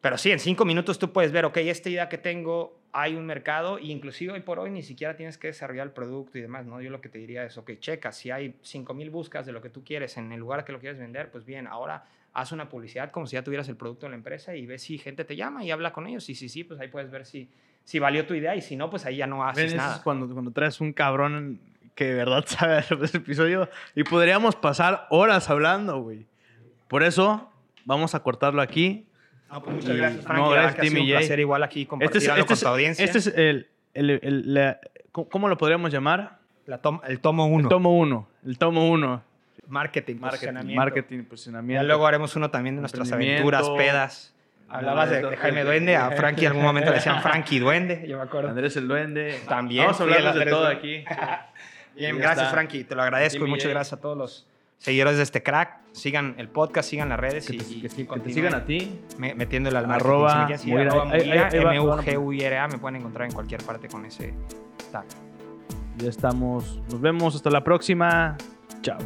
pero sí, en 5 minutos tú puedes ver, ok, esta idea que tengo hay un mercado e inclusive hoy por hoy ni siquiera tienes que desarrollar el producto y demás, ¿no? Yo lo que te diría es, ok, checa, si hay 5.000 buscas de lo que tú quieres en el lugar que lo quieres vender, pues bien, ahora haz una publicidad como si ya tuvieras el producto en la empresa y ves si gente te llama y habla con ellos y si sí, pues ahí puedes ver si, si valió tu idea y si no, pues ahí ya no haces nada. Es cuando, cuando traes un cabrón que de verdad <laughs> sabe ese episodio y podríamos pasar horas hablando, güey. Por eso vamos a cortarlo aquí pues muchas gracias, Frank. No, gracias, un placer igual aquí compartir este es, este con tu audiencia. Este es el... el, el, ¿Cómo lo podríamos llamar? La el tomo 1. El tomo 1. El tomo 1. Marketing, marketing, marketing, posicionamiento. Y luego haremos uno también de nuestras aventuras, pedas. Hablabas de, Jaime Duende, a Frankie en algún momento le decían Frankie Duende, yo me acuerdo. Andrés el Duende. También. Vamos a hablar de todo aquí. <laughs> Bien, gracias Frankie, te lo agradezco y muchas gracias a todos los seguidores de este crack. Sigan el podcast, sigan las redes y, que te, sigan a ti. metiéndole al. Arroba, M-U-G-U-I-R-A. Me pueden encontrar en cualquier parte con ese tag. Ya estamos. Nos vemos hasta la próxima. Chao.